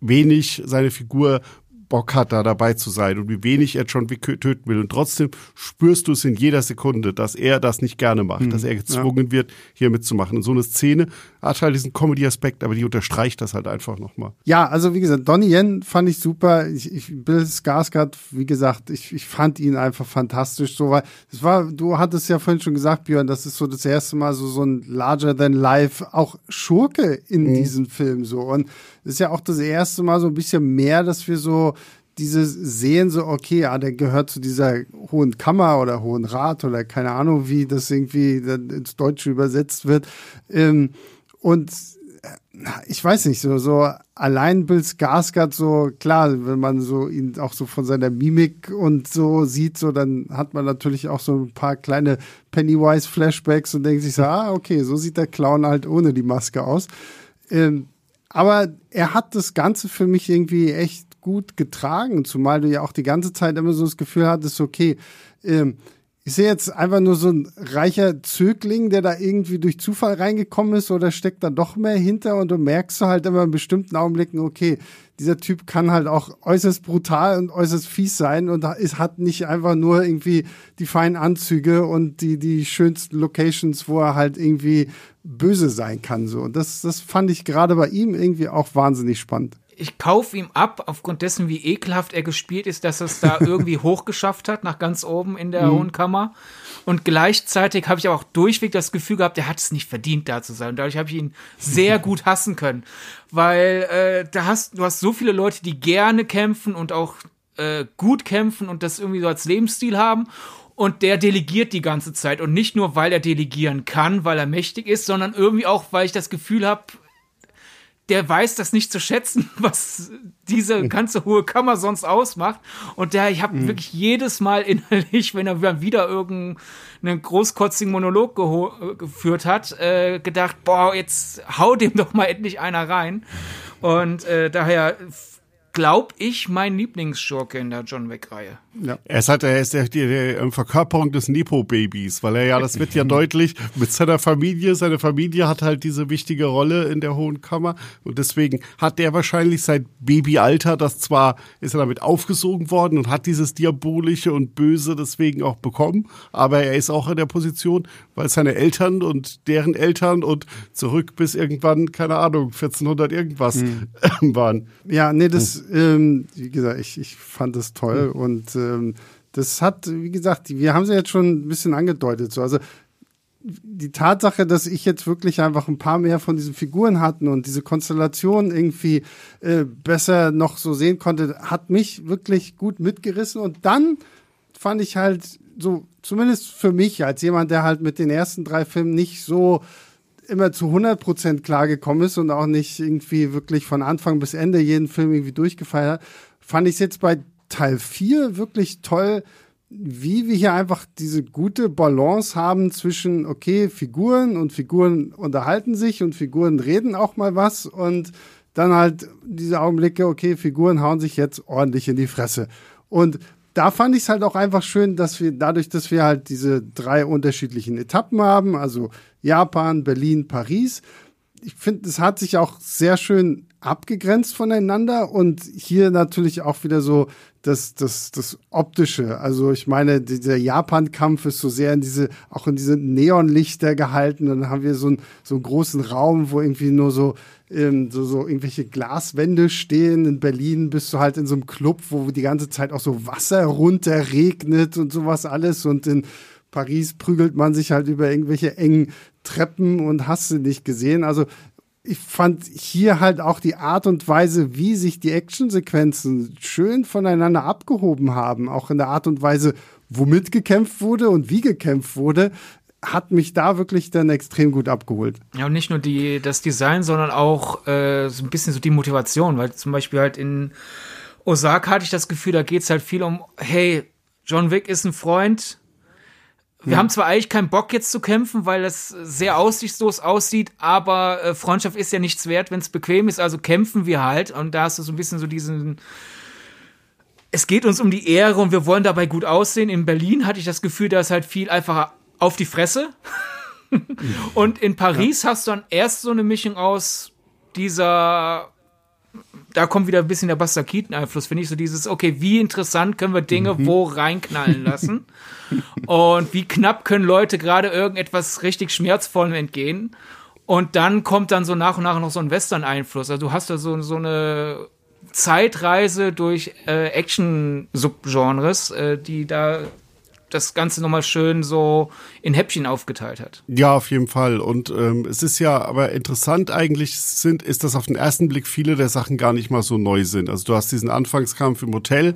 wenig seine Figur Bock hat, da dabei zu sein und wie wenig er John Wick töten will. Und trotzdem spürst du es in jeder Sekunde, dass er das nicht gerne macht, mhm. dass er gezwungen ja. wird, hier mitzumachen. Und so eine Szene hat halt diesen Comedy-Aspekt, aber die unterstreicht das halt einfach nochmal. Ja, also wie gesagt, Donnie Yen fand ich super. Ich, ich Bill Skarsgård, wie gesagt, ich, ich fand ihn einfach fantastisch. So, weil es war, du hattest ja vorhin schon gesagt, Björn, das ist so das erste Mal so, so ein larger than life, auch Schurke in mhm. diesem Film so. Und ist ja auch das erste Mal so ein bisschen mehr, dass wir so dieses Sehen so, okay, ja, der gehört zu dieser hohen Kammer oder hohen Rat oder keine Ahnung, wie das irgendwie ins Deutsche übersetzt wird. Ähm, und äh, ich weiß nicht, so, so allein Bill Skarsgård, so klar, wenn man so ihn auch so von seiner Mimik und so sieht, so dann hat man natürlich auch so ein paar kleine Pennywise-Flashbacks und denkt sich so, ah, okay, so sieht der Clown halt ohne die Maske aus. Ähm, aber er hat das Ganze für mich irgendwie echt gut getragen, zumal du ja auch die ganze Zeit immer so das Gefühl hattest, okay, ähm, ich sehe jetzt einfach nur so ein reicher Zögling, der da irgendwie durch Zufall reingekommen ist oder steckt da doch mehr hinter und du merkst halt immer in bestimmten Augenblicken, okay, dieser Typ kann halt auch äußerst brutal und äußerst fies sein und es hat nicht einfach nur irgendwie die feinen Anzüge und die, die schönsten Locations, wo er halt irgendwie böse sein kann, so. Und das, das fand ich gerade bei ihm irgendwie auch wahnsinnig spannend ich kaufe ihm ab, aufgrund dessen, wie ekelhaft er gespielt ist, dass er es da irgendwie hochgeschafft hat, nach ganz oben in der mhm. Hohen Kammer. Und gleichzeitig habe ich aber auch durchweg das Gefühl gehabt, er hat es nicht verdient, da zu sein. Und dadurch habe ich ihn sehr gut hassen können. Weil äh, da hast, du hast so viele Leute, die gerne kämpfen und auch äh, gut kämpfen und das irgendwie so als Lebensstil haben. Und der delegiert die ganze Zeit. Und nicht nur, weil er delegieren kann, weil er mächtig ist, sondern irgendwie auch, weil ich das Gefühl habe, der weiß das nicht zu schätzen, was diese hm. ganze hohe Kammer sonst ausmacht. Und der, ich habe mhm. wirklich jedes Mal innerlich, wenn er wieder irgendeinen großkotzigen Monolog geführt hat, äh, gedacht, boah, jetzt hau dem doch mal endlich einer rein. Und äh, daher glaube ich, mein Lieblingsschurke in der John Wick-Reihe. Ja. Er ist halt er ist die, die, die Verkörperung des Nepo-Babys, weil er ja, das wird ja deutlich mit seiner Familie. Seine Familie hat halt diese wichtige Rolle in der Hohen Kammer und deswegen hat er wahrscheinlich seit Babyalter, das zwar ist er damit aufgesogen worden und hat dieses Diabolische und Böse deswegen auch bekommen, aber er ist auch in der Position, weil seine Eltern und deren Eltern und zurück bis irgendwann, keine Ahnung, 1400 irgendwas mhm. waren. Ja, nee, das ähm, wie gesagt, ich, ich fand das toll mhm. und ähm, das hat, wie gesagt, wir haben sie jetzt schon ein bisschen angedeutet. So. Also die Tatsache, dass ich jetzt wirklich einfach ein paar mehr von diesen Figuren hatten und diese Konstellation irgendwie äh, besser noch so sehen konnte, hat mich wirklich gut mitgerissen. Und dann fand ich halt so, zumindest für mich als jemand, der halt mit den ersten drei Filmen nicht so immer zu 100 Prozent klargekommen ist und auch nicht irgendwie wirklich von Anfang bis Ende jeden Film irgendwie durchgefeiert hat, fand ich es jetzt bei Teil 4 wirklich toll, wie wir hier einfach diese gute Balance haben zwischen, okay, Figuren und Figuren unterhalten sich und Figuren reden auch mal was und dann halt diese Augenblicke, okay, Figuren hauen sich jetzt ordentlich in die Fresse. Und da fand ich es halt auch einfach schön, dass wir dadurch, dass wir halt diese drei unterschiedlichen Etappen haben, also Japan, Berlin, Paris. Ich finde, es hat sich auch sehr schön abgegrenzt voneinander und hier natürlich auch wieder so das, das, das Optische. Also ich meine, dieser Japan-Kampf ist so sehr in diese, auch in diese Neonlichter gehalten. Dann haben wir so einen, so einen großen Raum, wo irgendwie nur so, ähm, so, so irgendwelche Glaswände stehen. In Berlin bist du halt in so einem Club, wo die ganze Zeit auch so Wasser runterregnet und sowas alles. Und in Paris prügelt man sich halt über irgendwelche engen Treppen und hast du nicht gesehen. Also ich fand hier halt auch die Art und Weise, wie sich die Actionsequenzen schön voneinander abgehoben haben, auch in der Art und Weise, womit gekämpft wurde und wie gekämpft wurde, hat mich da wirklich dann extrem gut abgeholt. Ja, und nicht nur die, das Design, sondern auch äh, so ein bisschen so die Motivation, weil zum Beispiel halt in Osaka hatte ich das Gefühl, da geht es halt viel um, hey, John Wick ist ein Freund, wir hm. haben zwar eigentlich keinen Bock jetzt zu kämpfen, weil es sehr aussichtslos aussieht, aber äh, Freundschaft ist ja nichts wert, wenn es bequem ist, also kämpfen wir halt. Und da hast du so ein bisschen so diesen. Es geht uns um die Ehre und wir wollen dabei gut aussehen. In Berlin hatte ich das Gefühl, da ist halt viel einfacher auf die Fresse. und in Paris ja. hast du dann erst so eine Mischung aus dieser da kommt wieder ein bisschen der Buster Keaton-Einfluss, finde ich, so dieses, okay, wie interessant können wir Dinge mhm. wo reinknallen lassen und wie knapp können Leute gerade irgendetwas richtig Schmerzvollem entgehen und dann kommt dann so nach und nach noch so ein Western-Einfluss, also du hast da so, so eine Zeitreise durch äh, Action-Subgenres, äh, die da das Ganze nochmal schön so in Häppchen aufgeteilt hat. Ja, auf jeden Fall. Und ähm, es ist ja aber interessant eigentlich sind, ist, dass auf den ersten Blick viele der Sachen gar nicht mal so neu sind. Also du hast diesen Anfangskampf im Hotel,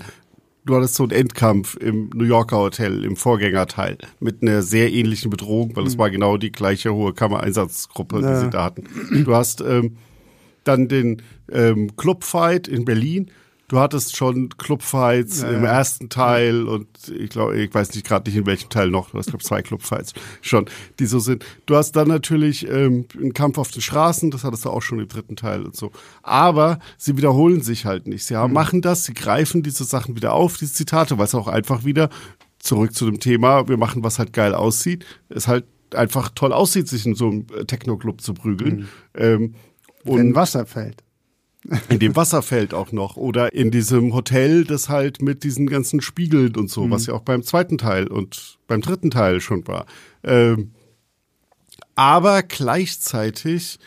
du hattest so einen Endkampf im New Yorker Hotel, im Vorgängerteil, mit einer sehr ähnlichen Bedrohung, weil es mhm. war genau die gleiche hohe Kammereinsatzgruppe, ja. die sie da hatten. Du hast ähm, dann den ähm, Clubfight in Berlin, du hattest schon Clubfights ja, im ersten Teil und ich glaube, ich weiß nicht gerade nicht in welchem Teil noch, du hast glaube zwei Clubfights schon, die so sind. Du hast dann natürlich ähm, einen Kampf auf den Straßen, das hattest du auch schon im dritten Teil und so. Aber sie wiederholen sich halt nicht. Sie mhm. machen das, sie greifen diese Sachen wieder auf, diese Zitate, weil es auch einfach wieder zurück zu dem Thema, wir machen was halt geil aussieht, es halt einfach toll aussieht, sich in so einem Techno-Club zu prügeln. Mhm. Ähm, Wenn Wasser fällt in dem Wasserfeld auch noch oder in diesem Hotel, das halt mit diesen ganzen Spiegeln und so, mhm. was ja auch beim zweiten Teil und beim dritten Teil schon war. Ähm, aber gleichzeitig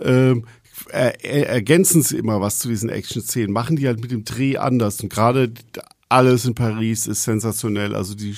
ähm, er, er, ergänzen sie immer was zu diesen Action-Szenen, machen die halt mit dem Dreh anders und gerade alles in Paris ist sensationell. Also die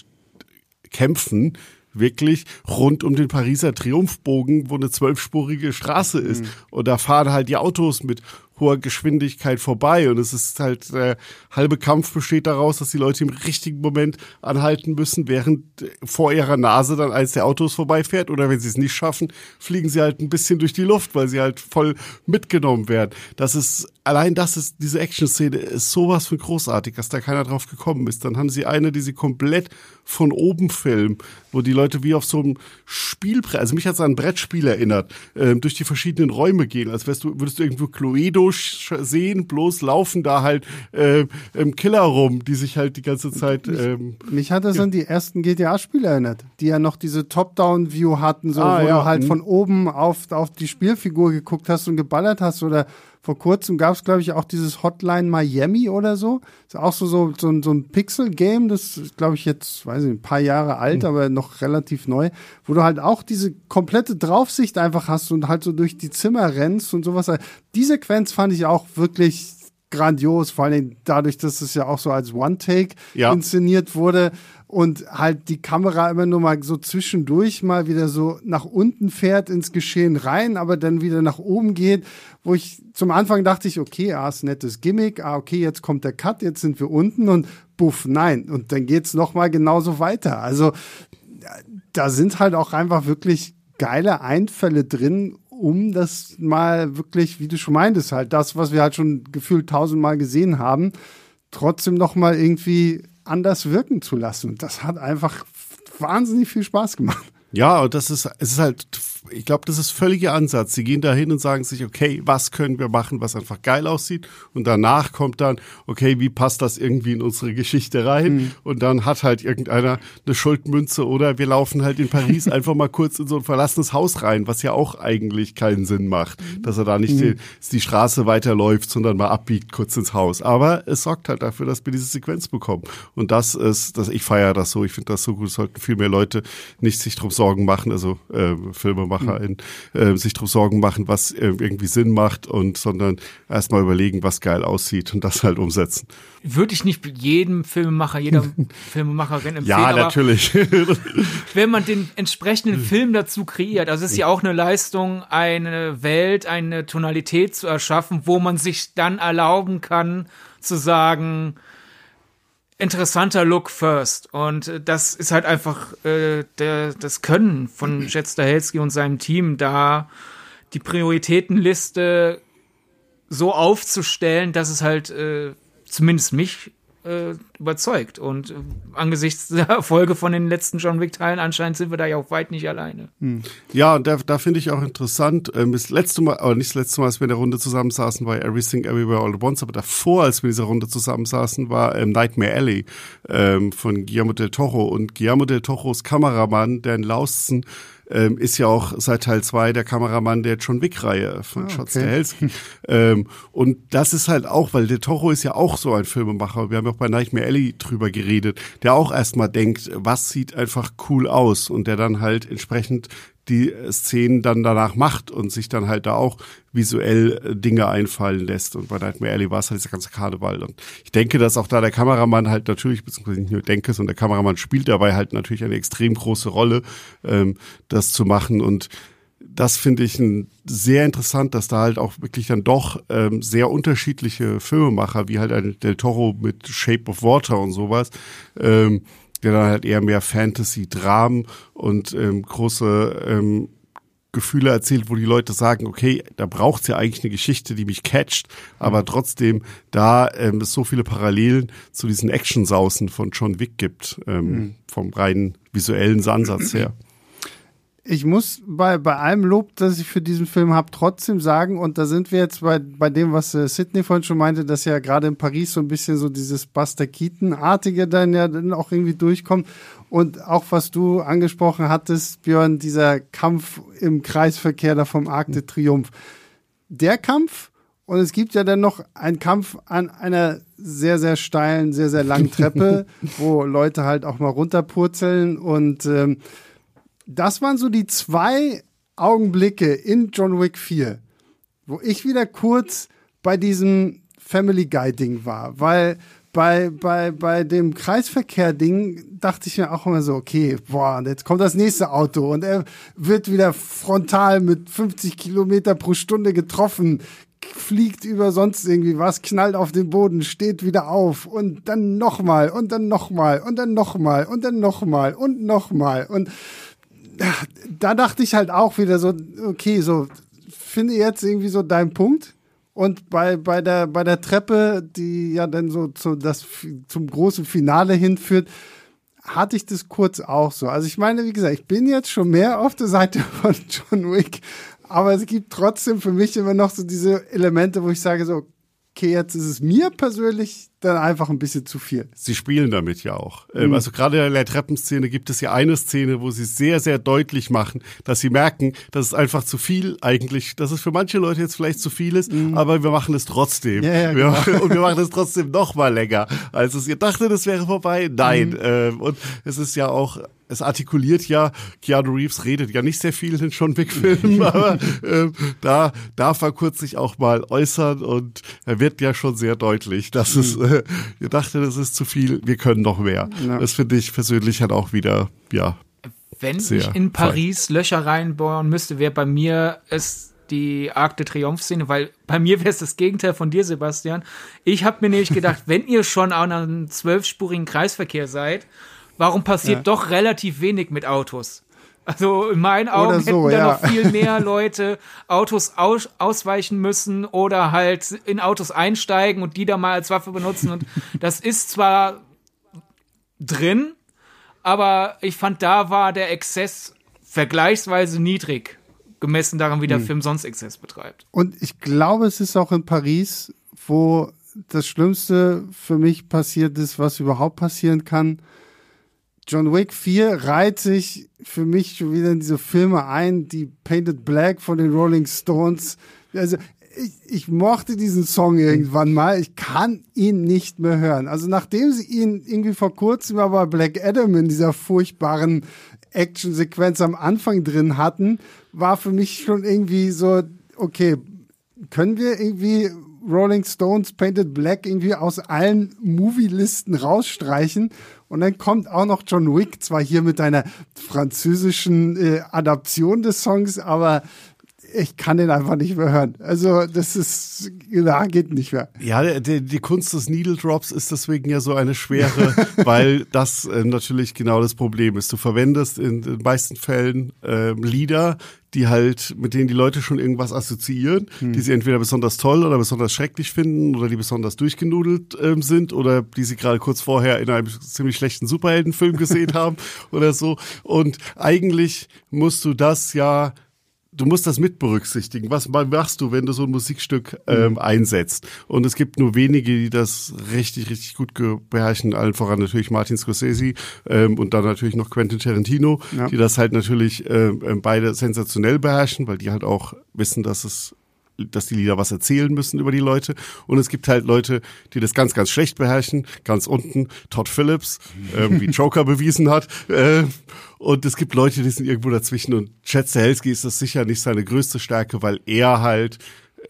kämpfen wirklich rund um den Pariser Triumphbogen, wo eine zwölfspurige Straße ist. Mhm. Und da fahren halt die Autos mit hoher Geschwindigkeit vorbei. Und es ist halt, der halbe Kampf besteht daraus, dass die Leute im richtigen Moment anhalten müssen, während vor ihrer Nase dann eins der Autos vorbeifährt. Oder wenn sie es nicht schaffen, fliegen sie halt ein bisschen durch die Luft, weil sie halt voll mitgenommen werden. Das ist, allein das ist, diese Action-Szene ist sowas von großartig, dass da keiner drauf gekommen ist. Dann haben sie eine, die sie komplett von oben filmen, wo die Leute wie auf so einem Spielbrett, also mich hat es an ein Brettspiel erinnert, äh, durch die verschiedenen Räume gehen, als wärst du, würdest du irgendwo Cluedo sehen, bloß laufen da halt äh, ähm, Killer rum, die sich halt die ganze Zeit. Ähm, mich hat das ja. an die ersten GTA-Spiele erinnert, die ja noch diese Top-Down-View hatten, so ah, wo ja. du halt mhm. von oben auf, auf die Spielfigur geguckt hast und geballert hast oder vor kurzem gab es, glaube ich, auch dieses Hotline Miami oder so. Ist auch so, so, so, ein, so ein Pixel-Game, das ist, glaube ich, jetzt, weiß ich nicht, ein paar Jahre alt, mhm. aber noch relativ neu, wo du halt auch diese komplette Draufsicht einfach hast und halt so durch die Zimmer rennst und sowas. Die Sequenz fand ich auch wirklich grandios, vor allem dadurch, dass es ja auch so als One-Take ja. inszeniert wurde und halt die Kamera immer nur mal so zwischendurch mal wieder so nach unten fährt ins Geschehen rein, aber dann wieder nach oben geht, wo ich zum Anfang dachte ich, okay, ah, ist nettes Gimmick, ah, okay, jetzt kommt der Cut, jetzt sind wir unten und buff, nein. Und dann geht's noch mal genauso weiter. Also da sind halt auch einfach wirklich geile Einfälle drin, um das mal wirklich, wie du schon meintest, halt das, was wir halt schon gefühlt tausendmal gesehen haben, trotzdem noch mal irgendwie anders wirken zu lassen. Das hat einfach wahnsinnig viel Spaß gemacht. Ja, und das ist, es ist halt, ich glaube, das ist völliger Ansatz. Sie gehen da hin und sagen sich, okay, was können wir machen, was einfach geil aussieht? Und danach kommt dann, okay, wie passt das irgendwie in unsere Geschichte rein? Mhm. Und dann hat halt irgendeiner eine Schuldmünze oder wir laufen halt in Paris einfach mal kurz in so ein verlassenes Haus rein, was ja auch eigentlich keinen Sinn macht, mhm. dass er da nicht mhm. die, die Straße weiterläuft, sondern mal abbiegt kurz ins Haus. Aber es sorgt halt dafür, dass wir diese Sequenz bekommen. Und das ist, dass ich feiere das so. Ich finde das so gut. Es sollten viel mehr Leute nicht sich drum Sorgen machen, also äh, Filmemacher in, äh, sich drum Sorgen machen, was äh, irgendwie Sinn macht und sondern erstmal überlegen, was geil aussieht und das halt umsetzen. Würde ich nicht jedem Filmemacher, jeder Filmemacherin empfehlen. Ja, natürlich. wenn man den entsprechenden Film dazu kreiert, also es ist ja auch eine Leistung, eine Welt, eine Tonalität zu erschaffen, wo man sich dann erlauben kann, zu sagen, interessanter Look first. Und äh, das ist halt einfach äh, der, das Können von Jet Stahelski und seinem Team, da die Prioritätenliste so aufzustellen, dass es halt äh, zumindest mich äh, überzeugt. Und äh, angesichts der Erfolge von den letzten John Wick-Teilen anscheinend sind wir da ja auch weit nicht alleine. Hm. Ja, und da, da finde ich auch interessant, ähm, das letzte Mal, aber nicht das letzte Mal, als wir in der Runde zusammensaßen, war Everything Everywhere All at Once, aber davor, als wir in dieser Runde zusammensaßen, war ähm, Nightmare Alley ähm, von Guillermo del Toro. Und Guillermo del Toros Kameramann, Dan Lausten, ähm, ist ja auch seit Teil zwei der Kameramann der John Wick-Reihe von ah, Shots okay. Helski. ähm, und das ist halt auch, weil der Toro ist ja auch so ein Filmemacher. Wir haben ja auch bei Nightmare Alley drüber geredet, der auch erstmal denkt, was sieht einfach cool aus und der dann halt entsprechend die Szenen dann danach macht und sich dann halt da auch visuell äh, Dinge einfallen lässt. Und bei Nightmare Alley war es halt dieser ganze Karneval. Und ich denke, dass auch da der Kameramann halt natürlich, beziehungsweise nicht nur denke, sondern der Kameramann spielt dabei halt natürlich eine extrem große Rolle, ähm, das zu machen. Und das finde ich ein, sehr interessant, dass da halt auch wirklich dann doch ähm, sehr unterschiedliche Filmemacher, wie halt ein Del Toro mit Shape of Water und sowas, ähm, der dann halt eher mehr Fantasy, Dramen und ähm, große ähm, Gefühle erzählt, wo die Leute sagen, okay, da braucht's ja eigentlich eine Geschichte, die mich catcht, aber mhm. trotzdem da ähm, es so viele Parallelen zu diesen Action-Sausen von John Wick gibt, ähm, mhm. vom reinen visuellen Ansatz her ich muss bei, bei allem Lob, das ich für diesen Film habe, trotzdem sagen, und da sind wir jetzt bei, bei dem, was äh, Sidney vorhin schon meinte, dass ja gerade in Paris so ein bisschen so dieses Buster Keaton-artige dann ja dann auch irgendwie durchkommt. Und auch was du angesprochen hattest, Björn, dieser Kampf im Kreisverkehr da vom Arc de Triomphe. Der Kampf, und es gibt ja dann noch einen Kampf an einer sehr, sehr steilen, sehr, sehr langen Treppe, wo Leute halt auch mal runterpurzeln und ähm, das waren so die zwei Augenblicke in John Wick 4, wo ich wieder kurz bei diesem Family Guy Ding war, weil bei, bei, bei dem Kreisverkehr-Ding dachte ich mir auch immer so, okay, boah, jetzt kommt das nächste Auto und er wird wieder frontal mit 50 Kilometer pro Stunde getroffen, fliegt über sonst irgendwie was, knallt auf den Boden, steht wieder auf und dann nochmal und dann nochmal und dann nochmal und dann nochmal und nochmal und da dachte ich halt auch wieder so, okay, so finde jetzt irgendwie so deinen Punkt. Und bei, bei, der, bei der Treppe, die ja dann so zu, das, zum großen Finale hinführt, hatte ich das kurz auch so. Also ich meine, wie gesagt, ich bin jetzt schon mehr auf der Seite von John Wick, aber es gibt trotzdem für mich immer noch so diese Elemente, wo ich sage so, okay, jetzt ist es mir persönlich dann einfach ein bisschen zu viel. Sie spielen damit ja auch. Ähm, mhm. Also gerade in der Treppenszene gibt es ja eine Szene, wo sie sehr, sehr deutlich machen, dass sie merken, dass es einfach zu viel eigentlich, dass es für manche Leute jetzt vielleicht zu viel ist, mhm. aber wir machen es trotzdem. Ja, ja, genau. wir, und wir machen es trotzdem noch mal länger, als es ihr dachtet, es wäre vorbei. Nein. Mhm. Ähm, und es ist ja auch es artikuliert ja, Keanu Reeves redet ja nicht sehr viel in den John Wick-Filmen, aber ähm, da darf er kurz sich auch mal äußern und er wird ja schon sehr deutlich, dass es mhm. äh, ihr dachte, das ist zu viel, wir können noch mehr. Ja. Das finde ich persönlich halt auch wieder, ja. Wenn ich in Paris fein. Löcher reinbauen müsste, wäre bei mir es die Arc de Triomphe-Szene, weil bei mir wäre es das Gegenteil von dir, Sebastian. Ich habe mir nämlich gedacht, wenn ihr schon an einem zwölfspurigen Kreisverkehr seid, warum passiert ja. doch relativ wenig mit Autos? Also in meinen Augen so, hätten da ja. noch viel mehr Leute Autos aus, ausweichen müssen oder halt in Autos einsteigen und die da mal als Waffe benutzen. Und das ist zwar drin, aber ich fand, da war der Exzess vergleichsweise niedrig, gemessen daran, wie der hm. Film sonst Exzess betreibt. Und ich glaube, es ist auch in Paris, wo das Schlimmste für mich passiert ist, was überhaupt passieren kann John Wick 4 reiht sich für mich schon wieder in diese Filme ein, die Painted Black von den Rolling Stones. Also ich, ich mochte diesen Song irgendwann mal. Ich kann ihn nicht mehr hören. Also nachdem sie ihn irgendwie vor kurzem aber Black Adam in dieser furchtbaren Action-Sequenz am Anfang drin hatten, war für mich schon irgendwie so, okay, können wir irgendwie Rolling Stones Painted Black irgendwie aus allen Movie-Listen rausstreichen und dann kommt auch noch John Wick, zwar hier mit einer französischen äh, Adaption des Songs, aber ich kann den einfach nicht mehr hören. Also das ist, da geht nicht mehr. Ja, die, die Kunst des Needle Drops ist deswegen ja so eine schwere, weil das äh, natürlich genau das Problem ist. Du verwendest in den meisten Fällen äh, Lieder, die halt, mit denen die Leute schon irgendwas assoziieren, hm. die sie entweder besonders toll oder besonders schrecklich finden oder die besonders durchgenudelt ähm, sind oder die sie gerade kurz vorher in einem ziemlich schlechten Superheldenfilm gesehen haben oder so. Und eigentlich musst du das ja du musst das mit berücksichtigen. Was machst du, wenn du so ein Musikstück ähm, mhm. einsetzt? Und es gibt nur wenige, die das richtig, richtig gut beherrschen. Allen voran natürlich Martin Scorsese ähm, und dann natürlich noch Quentin Tarantino, ja. die das halt natürlich ähm, ähm beide sensationell beherrschen, weil die halt auch wissen, dass es dass die Lieder was erzählen müssen über die Leute. Und es gibt halt Leute, die das ganz, ganz schlecht beherrschen. Ganz unten Todd Phillips, ähm, wie Joker bewiesen hat. Äh, und es gibt Leute, die sind irgendwo dazwischen. Und Chad Stahelski ist das sicher nicht seine größte Stärke, weil er halt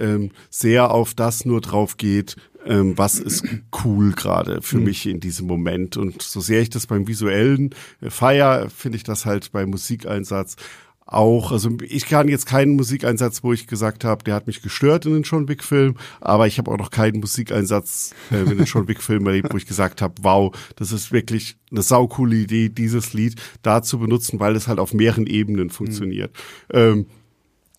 ähm, sehr auf das nur drauf geht, ähm, was ist cool gerade für mhm. mich in diesem Moment. Und so sehr ich das beim visuellen äh, feier, finde ich das halt beim Musikeinsatz auch, also ich kann jetzt keinen Musikeinsatz, wo ich gesagt habe, der hat mich gestört in den John Wick Film, aber ich habe auch noch keinen Musikeinsatz äh, in den John Wick Film erlebt, wo ich gesagt habe, wow, das ist wirklich eine saukoole Idee, dieses Lied da zu benutzen, weil es halt auf mehreren Ebenen funktioniert. Mhm. Ähm,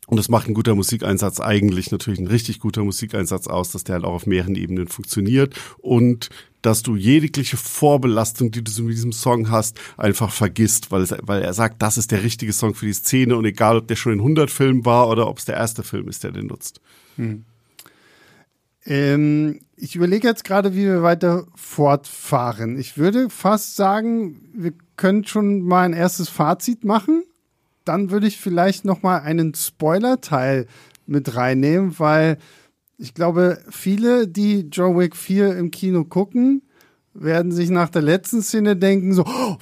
Und das macht ein guter Musikeinsatz eigentlich natürlich ein richtig guter Musikeinsatz aus, dass der halt auch auf mehreren Ebenen funktioniert und dass du jegliche Vorbelastung, die du so mit diesem Song hast, einfach vergisst, weil, es, weil er sagt, das ist der richtige Song für die Szene und egal, ob der schon in 100 Filmen war oder ob es der erste Film ist, der den nutzt. Hm. Ähm, ich überlege jetzt gerade, wie wir weiter fortfahren. Ich würde fast sagen, wir können schon mal ein erstes Fazit machen. Dann würde ich vielleicht noch mal einen Spoiler-Teil mit reinnehmen, weil ich glaube, viele, die Joe Wick 4 im Kino gucken, werden sich nach der letzten Szene denken, so, oh,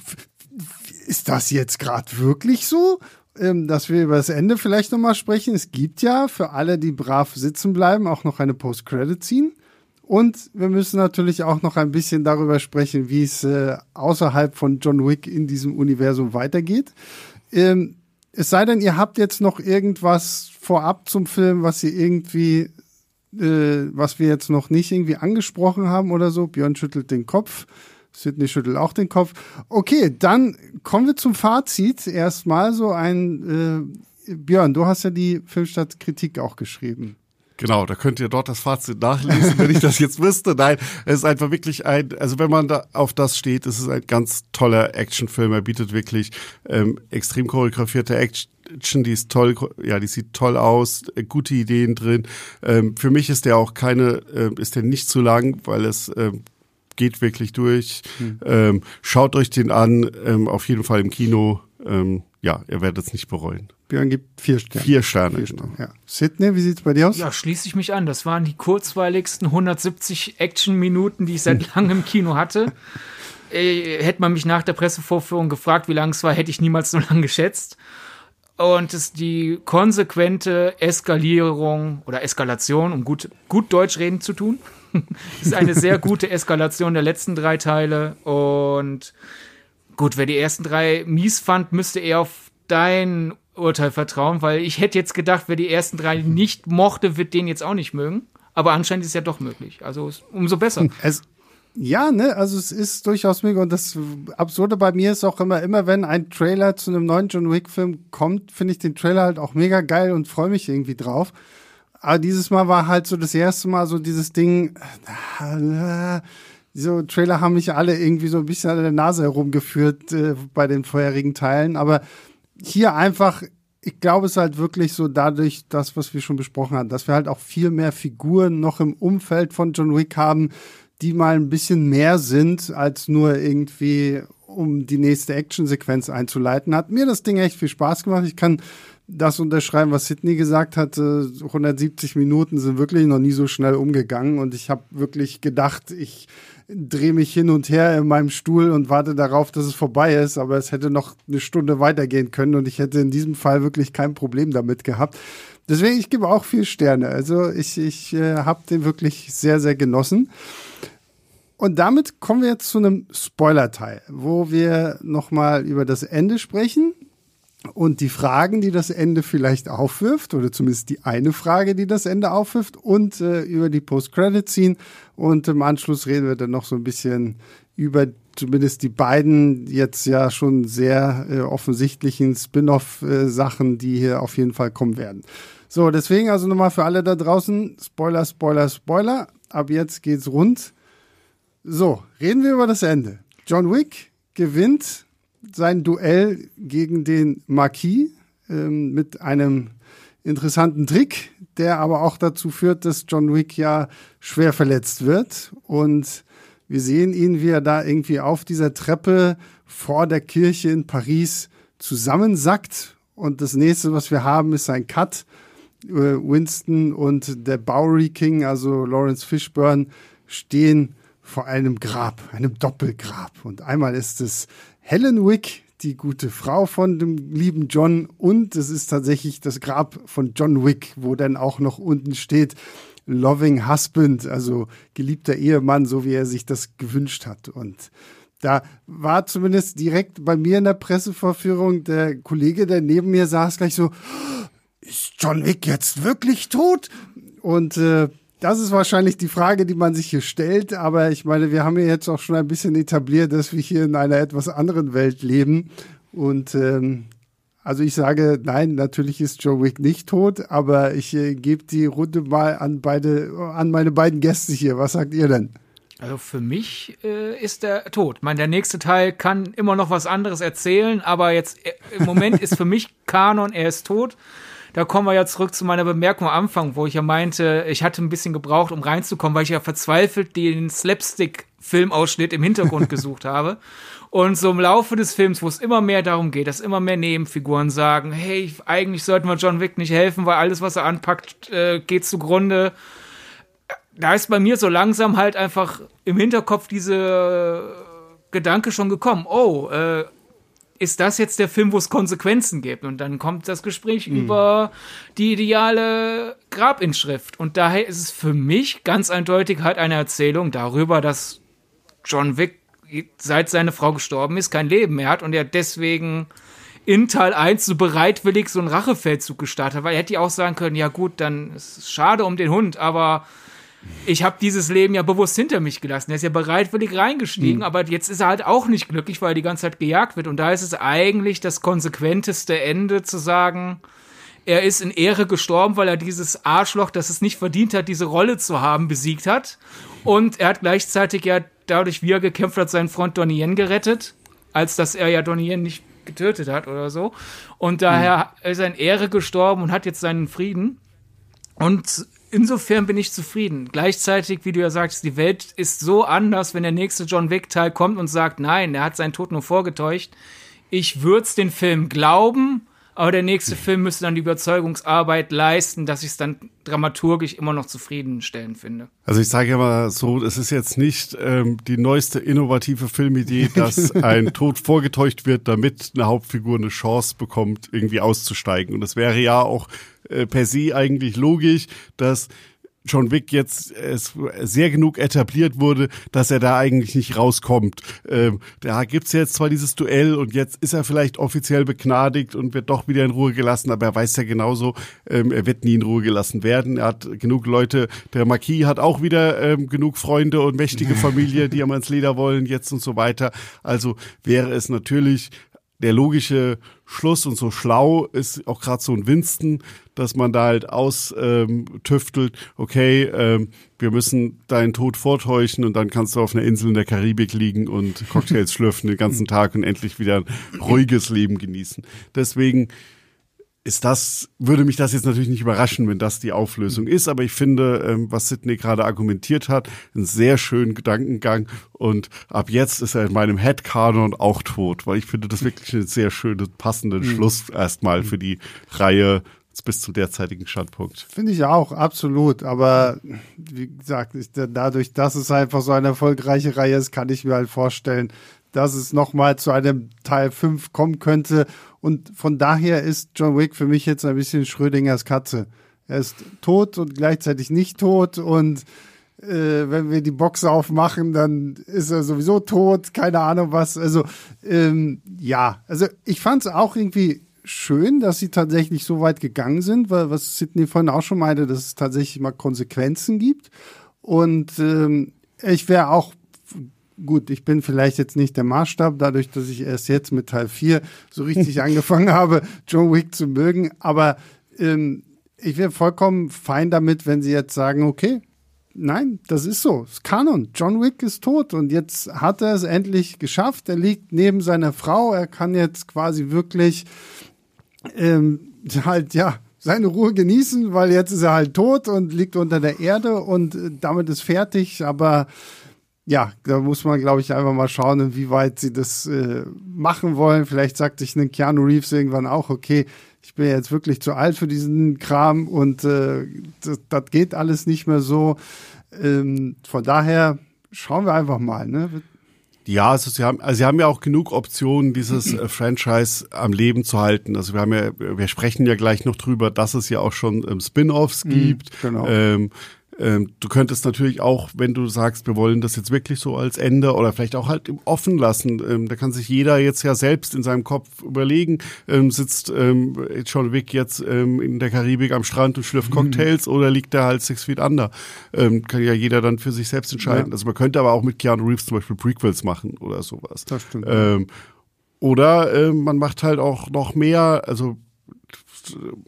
ist das jetzt gerade wirklich so? Ähm, dass wir über das Ende vielleicht nochmal sprechen. Es gibt ja für alle, die brav sitzen bleiben, auch noch eine Post-Credit-Scene. Und wir müssen natürlich auch noch ein bisschen darüber sprechen, wie es äh, außerhalb von John Wick in diesem Universum weitergeht. Ähm, es sei denn, ihr habt jetzt noch irgendwas vorab zum Film, was ihr irgendwie, äh, was wir jetzt noch nicht irgendwie angesprochen haben oder so. Björn schüttelt den Kopf. Sydney schüttelt auch den Kopf. Okay, dann kommen wir zum Fazit. Erstmal so ein, äh, Björn, du hast ja die Filmstadt-Kritik auch geschrieben. Genau, da könnt ihr dort das Fazit nachlesen, wenn ich das jetzt wüsste. Nein, es ist einfach wirklich ein, also wenn man da auf das steht, es ist ein ganz toller Actionfilm. Er bietet wirklich ähm, extrem choreografierte Action, die ist toll, ja, die sieht toll aus, äh, gute Ideen drin. Ähm, für mich ist der auch keine, äh, ist der nicht zu lang, weil es ähm, geht wirklich durch. Hm. Ähm, schaut euch den an, ähm, auf jeden Fall im Kino. Ähm, ja, ihr werdet es nicht bereuen. Björn gibt vier Sterne. Vier Sterne. Vier Sterne. Ja. Sydney, wie sieht es bei dir aus? Ja, schließe ich mich an. Das waren die kurzweiligsten 170 Action-Minuten, die ich seit langem im Kino hatte. Äh, hätte man mich nach der Pressevorführung gefragt, wie lang es war, hätte ich niemals so lange geschätzt. Und es die konsequente Eskalierung oder Eskalation, um gut, gut Deutsch reden zu tun, ist eine sehr gute Eskalation der letzten drei Teile. Und gut, wer die ersten drei mies fand, müsste eher auf dein Urteil vertrauen, weil ich hätte jetzt gedacht, wer die ersten drei nicht mochte, wird den jetzt auch nicht mögen. Aber anscheinend ist es ja doch möglich. Also umso besser. Es, ja, ne, also es ist durchaus möglich. Und das Absurde bei mir ist auch immer, immer wenn ein Trailer zu einem neuen John Wick-Film kommt, finde ich den Trailer halt auch mega geil und freue mich irgendwie drauf. Aber dieses Mal war halt so das erste Mal so dieses Ding, äh, so Trailer haben mich alle irgendwie so ein bisschen an der Nase herumgeführt äh, bei den vorherigen Teilen. Aber hier einfach, ich glaube, es halt wirklich so dadurch, das, was wir schon besprochen haben, dass wir halt auch viel mehr Figuren noch im Umfeld von John Wick haben, die mal ein bisschen mehr sind, als nur irgendwie, um die nächste Actionsequenz einzuleiten. Hat mir das Ding echt viel Spaß gemacht. Ich kann das unterschreiben, was Sidney gesagt hatte. 170 Minuten sind wirklich noch nie so schnell umgegangen und ich habe wirklich gedacht, ich drehe mich hin und her in meinem Stuhl und warte darauf, dass es vorbei ist, aber es hätte noch eine Stunde weitergehen können und ich hätte in diesem Fall wirklich kein Problem damit gehabt. Deswegen, ich gebe auch vier Sterne. Also ich, ich äh, habe den wirklich sehr, sehr genossen. Und damit kommen wir jetzt zu einem Spoiler-Teil, wo wir nochmal über das Ende sprechen und die Fragen, die das Ende vielleicht aufwirft, oder zumindest die eine Frage, die das Ende aufwirft, und äh, über die Post-Credit-Scene. Und im Anschluss reden wir dann noch so ein bisschen über zumindest die beiden jetzt ja schon sehr äh, offensichtlichen Spin-off-Sachen, äh, die hier auf jeden Fall kommen werden. So, deswegen also nochmal für alle da draußen, Spoiler, Spoiler, Spoiler. Ab jetzt geht's rund. So, reden wir über das Ende. John Wick gewinnt sein Duell gegen den Marquis ähm, mit einem interessanten Trick, der aber auch dazu führt, dass John Wick ja schwer verletzt wird. Und wir sehen ihn, wie er da irgendwie auf dieser Treppe vor der Kirche in Paris zusammensackt. Und das nächste, was wir haben, ist ein Cut. Äh, Winston und der Bowery King, also Lawrence Fishburne, stehen vor einem Grab, einem Doppelgrab. Und einmal ist es Helen Wick, die gute Frau von dem lieben John. Und es ist tatsächlich das Grab von John Wick, wo dann auch noch unten steht, Loving Husband, also geliebter Ehemann, so wie er sich das gewünscht hat. Und da war zumindest direkt bei mir in der Pressevorführung der Kollege, der neben mir saß, gleich so, ist John Wick jetzt wirklich tot? Und äh, das ist wahrscheinlich die Frage, die man sich hier stellt. Aber ich meine, wir haben ja jetzt auch schon ein bisschen etabliert, dass wir hier in einer etwas anderen Welt leben. Und ähm, Also ich sage, nein, natürlich ist John Wick nicht tot, aber ich äh, gebe die Runde mal an beide, an meine beiden Gäste hier. Was sagt ihr denn? Also für mich äh, ist er tot. Ich meine, der nächste Teil kann immer noch was anderes erzählen, aber jetzt äh, im Moment ist für mich Kanon, er ist tot. Da kommen wir ja zurück zu meiner Bemerkung am Anfang, wo ich ja meinte, ich hatte ein bisschen gebraucht, um reinzukommen, weil ich ja verzweifelt den Slapstick-Filmausschnitt im Hintergrund gesucht habe. Und so im Laufe des Films, wo es immer mehr darum geht, dass immer mehr Nebenfiguren sagen, hey, eigentlich sollten wir John Wick nicht helfen, weil alles, was er anpackt, äh, geht zugrunde da ist bei mir so langsam halt einfach im Hinterkopf diese Gedanke schon gekommen. Oh, äh, ist das jetzt der Film, wo es Konsequenzen gibt? Und dann kommt das Gespräch mhm. über die ideale Grabinschrift. Und daher ist es für mich ganz eindeutig halt eine Erzählung darüber, dass John Wick seit seine Frau gestorben ist, kein Leben mehr hat und er deswegen in Teil 1 so bereitwillig so einen Rachefeldzug gestartet hat, weil er hätte ja auch sagen können, ja gut, dann ist es schade um den Hund, aber ich habe dieses Leben ja bewusst hinter mich gelassen. Er ist ja bereitwillig reingestiegen, mhm. aber jetzt ist er halt auch nicht glücklich, weil er die ganze Zeit gejagt wird. Und da ist es eigentlich das konsequenteste Ende zu sagen, er ist in Ehre gestorben, weil er dieses Arschloch, das es nicht verdient hat, diese Rolle zu haben, besiegt hat. Und er hat gleichzeitig ja dadurch, wie er gekämpft hat, seinen Freund Donnie Yen gerettet, als dass er ja Donnie Yen nicht getötet hat oder so. Und daher mhm. ist er in Ehre gestorben und hat jetzt seinen Frieden. Und insofern bin ich zufrieden. Gleichzeitig, wie du ja sagst, die Welt ist so anders, wenn der nächste John Wick-Teil kommt und sagt, nein, er hat seinen Tod nur vorgetäuscht. Ich würde den Film glauben, aber der nächste Film müsste dann die Überzeugungsarbeit leisten, dass ich es dann dramaturgisch immer noch zufriedenstellend finde. Also ich sage ja mal so, es ist jetzt nicht ähm, die neueste innovative Filmidee, dass ein Tod vorgetäuscht wird, damit eine Hauptfigur eine Chance bekommt, irgendwie auszusteigen. Und es wäre ja auch äh, per se eigentlich logisch, dass John Wick jetzt es sehr genug etabliert wurde, dass er da eigentlich nicht rauskommt. Ähm, da gibt's jetzt zwar dieses Duell und jetzt ist er vielleicht offiziell begnadigt und wird doch wieder in Ruhe gelassen, aber er weiß ja genauso, ähm, er wird nie in Ruhe gelassen werden. Er hat genug Leute, der Marquis hat auch wieder ähm, genug Freunde und mächtige Familie, die ihm ans Leder wollen jetzt und so weiter. Also wäre es natürlich der logische Schluss und so schlau ist auch gerade so ein Winston, dass man da halt austüftelt, ähm, okay, ähm, wir müssen deinen Tod vortäuschen und dann kannst du auf einer Insel in der Karibik liegen und Cocktails schlürfen den ganzen Tag und endlich wieder ein ruhiges Leben genießen. Deswegen ist das, würde mich das jetzt natürlich nicht überraschen, wenn das die Auflösung ist, aber ich finde, ähm, was Sidney gerade argumentiert hat, einen sehr schönen Gedankengang und ab jetzt ist er in meinem Headcanon auch tot, weil ich finde das wirklich einen sehr schönen, passenden mhm. Schluss erstmal für die Reihe bis zum derzeitigen Standpunkt. Finde ich auch, absolut. Aber wie gesagt, dadurch, dass es einfach so eine erfolgreiche Reihe ist, kann ich mir halt vorstellen, dass es nochmal zu einem Teil 5 kommen könnte. Und von daher ist John Wick für mich jetzt ein bisschen Schrödingers Katze. Er ist tot und gleichzeitig nicht tot und äh, wenn wir die Box aufmachen, dann ist er sowieso tot, keine Ahnung was. Also ähm, ja, also ich fand es auch irgendwie schön, dass sie tatsächlich so weit gegangen sind, weil was Sidney vorhin auch schon meinte, dass es tatsächlich mal Konsequenzen gibt. Und ähm, ich wäre auch gut, ich bin vielleicht jetzt nicht der Maßstab, dadurch, dass ich erst jetzt mit Teil 4 so richtig angefangen habe, John Wick zu mögen. Aber ähm, ich wäre vollkommen fein damit, wenn sie jetzt sagen, okay, nein, das ist so, es ist Kanon. John Wick ist tot und jetzt hat er es endlich geschafft. Er liegt neben seiner Frau. Er kann jetzt quasi wirklich ähm, halt, ja, seine Ruhe genießen, weil jetzt ist er halt tot und liegt unter der Erde und äh, damit ist fertig. Aber ja, da muss man, glaube ich, einfach mal schauen, inwieweit sie das äh, machen wollen. Vielleicht sagt sich ein Keanu Reeves irgendwann auch, okay, ich bin jetzt wirklich zu alt für diesen Kram und äh, das, das geht alles nicht mehr so. Ähm, von daher schauen wir einfach mal. Ne? Ja, also sie haben, also sie haben ja auch genug Optionen, dieses äh, Franchise am Leben zu halten. Also wir haben ja, wir sprechen ja gleich noch drüber, dass es ja auch schon ähm, Spin-offs mhm, gibt. Genau. Ähm, ähm, du könntest natürlich auch, wenn du sagst, wir wollen das jetzt wirklich so als Ende oder vielleicht auch halt offen lassen, ähm, da kann sich jeder jetzt ja selbst in seinem Kopf überlegen, ähm, sitzt ähm, John Wick jetzt ähm, in der Karibik am Strand und schlürft mhm. Cocktails mhm. oder liegt er halt Six Feet Under? Ähm, kann ja jeder dann für sich selbst entscheiden. Ja. Also man könnte aber auch mit Keanu Reeves zum Beispiel Prequels machen oder sowas. Das stimmt. Oder äh, man macht halt auch noch mehr, also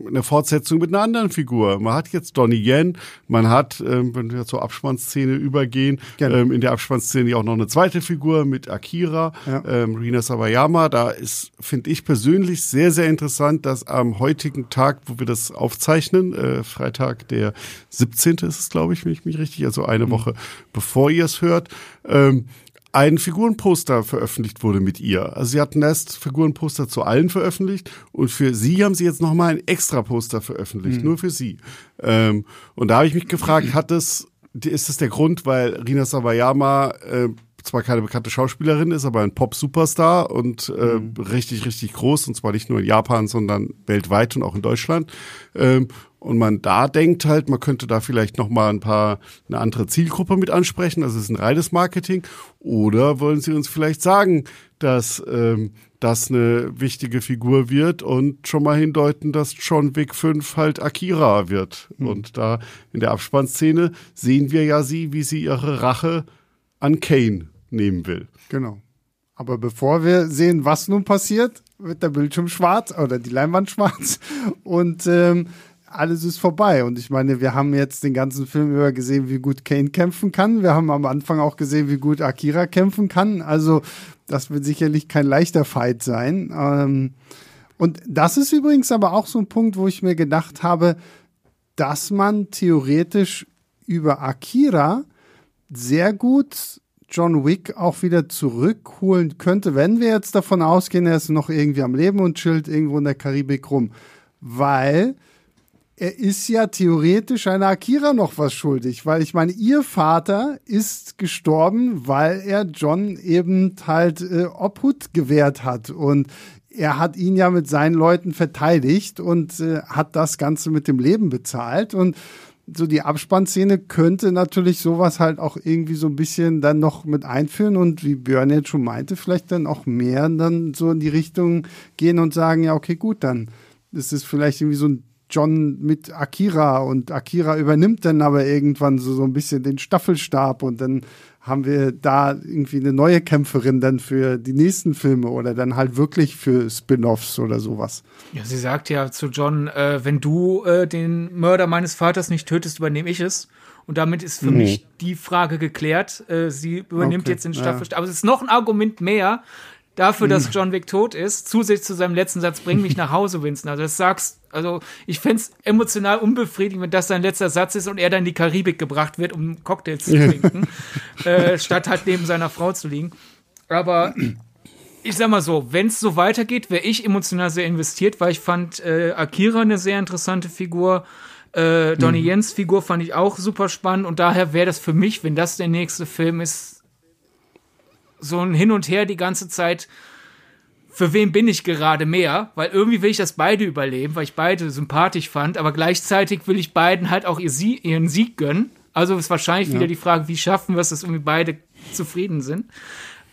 eine Fortsetzung mit einer anderen Figur. Man hat jetzt Donnie Yen, man hat, ähm, wenn wir zur Abspannszene übergehen, ähm, in der Abspannszene auch noch eine zweite Figur mit Akira, ja. ähm, Rina Sawayama. Da ist, finde ich persönlich sehr, sehr interessant, dass am heutigen Tag, wo wir das aufzeichnen, äh, Freitag der 17. ist es, glaube ich, wenn ich mich richtig, also eine mhm. Woche bevor ihr es hört, ähm, ein Figurenposter veröffentlicht wurde mit ihr. Also sie hatten erst Figurenposter zu allen veröffentlicht und für sie haben sie jetzt nochmal ein extra Poster veröffentlicht, mhm. nur für sie. Ähm, und da habe ich mich gefragt, hat das, ist das der Grund, weil Rina Sawayama äh, zwar keine bekannte Schauspielerin ist, aber ein Pop-Superstar und äh, mhm. richtig, richtig groß, und zwar nicht nur in Japan, sondern weltweit und auch in Deutschland. Ähm, und man da denkt halt, man könnte da vielleicht noch mal ein paar eine andere Zielgruppe mit ansprechen. Also es ist ein reines Marketing. Oder wollen Sie uns vielleicht sagen, dass ähm, das eine wichtige Figur wird und schon mal hindeuten, dass John Wick 5 halt Akira wird. Mhm. Und da in der Abspannszene sehen wir ja sie, wie sie ihre Rache an Kane nehmen will. Genau. Aber bevor wir sehen, was nun passiert, wird der Bildschirm schwarz oder die Leinwand schwarz. Und ähm, alles ist vorbei. Und ich meine, wir haben jetzt den ganzen Film über gesehen, wie gut Kane kämpfen kann. Wir haben am Anfang auch gesehen, wie gut Akira kämpfen kann. Also, das wird sicherlich kein leichter Fight sein. Ähm, und das ist übrigens aber auch so ein Punkt, wo ich mir gedacht habe, dass man theoretisch über Akira sehr gut John Wick auch wieder zurückholen könnte, wenn wir jetzt davon ausgehen, er ist noch irgendwie am Leben und chillt irgendwo in der Karibik rum. Weil er ist ja theoretisch einer Akira noch was schuldig, weil ich meine, ihr Vater ist gestorben, weil er John eben halt äh, Obhut gewährt hat und er hat ihn ja mit seinen Leuten verteidigt und äh, hat das Ganze mit dem Leben bezahlt und so die Abspannszene könnte natürlich sowas halt auch irgendwie so ein bisschen dann noch mit einführen und wie Björn jetzt schon meinte, vielleicht dann auch mehr dann so in die Richtung gehen und sagen, ja, okay, gut, dann ist es vielleicht irgendwie so ein John mit Akira und Akira übernimmt dann aber irgendwann so, so ein bisschen den Staffelstab und dann haben wir da irgendwie eine neue Kämpferin dann für die nächsten Filme oder dann halt wirklich für Spin-offs oder sowas. Ja, sie sagt ja zu John, äh, wenn du äh, den Mörder meines Vaters nicht tötest, übernehme ich es. Und damit ist für mhm. mich die Frage geklärt. Äh, sie übernimmt okay, jetzt den Staffelstab. Ja. Aber es ist noch ein Argument mehr, dafür, dass hm. John Wick tot ist, zusätzlich zu seinem letzten Satz, bring mich nach Hause, Winston. Also das sagst, also ich fände es emotional unbefriedigend, wenn das sein letzter Satz ist und er dann in die Karibik gebracht wird, um Cocktails zu trinken, äh, statt halt neben seiner Frau zu liegen. Aber ich sag mal so, wenn es so weitergeht, wäre ich emotional sehr investiert, weil ich fand äh, Akira eine sehr interessante Figur. Äh, Donnie mhm. Jens Figur fand ich auch super spannend und daher wäre das für mich, wenn das der nächste Film ist, so ein Hin und Her die ganze Zeit. Für wen bin ich gerade mehr? Weil irgendwie will ich das beide überleben, weil ich beide sympathisch fand, aber gleichzeitig will ich beiden halt auch ihren Sieg gönnen. Also ist wahrscheinlich ja. wieder die Frage, wie schaffen wir es, dass irgendwie beide zufrieden sind.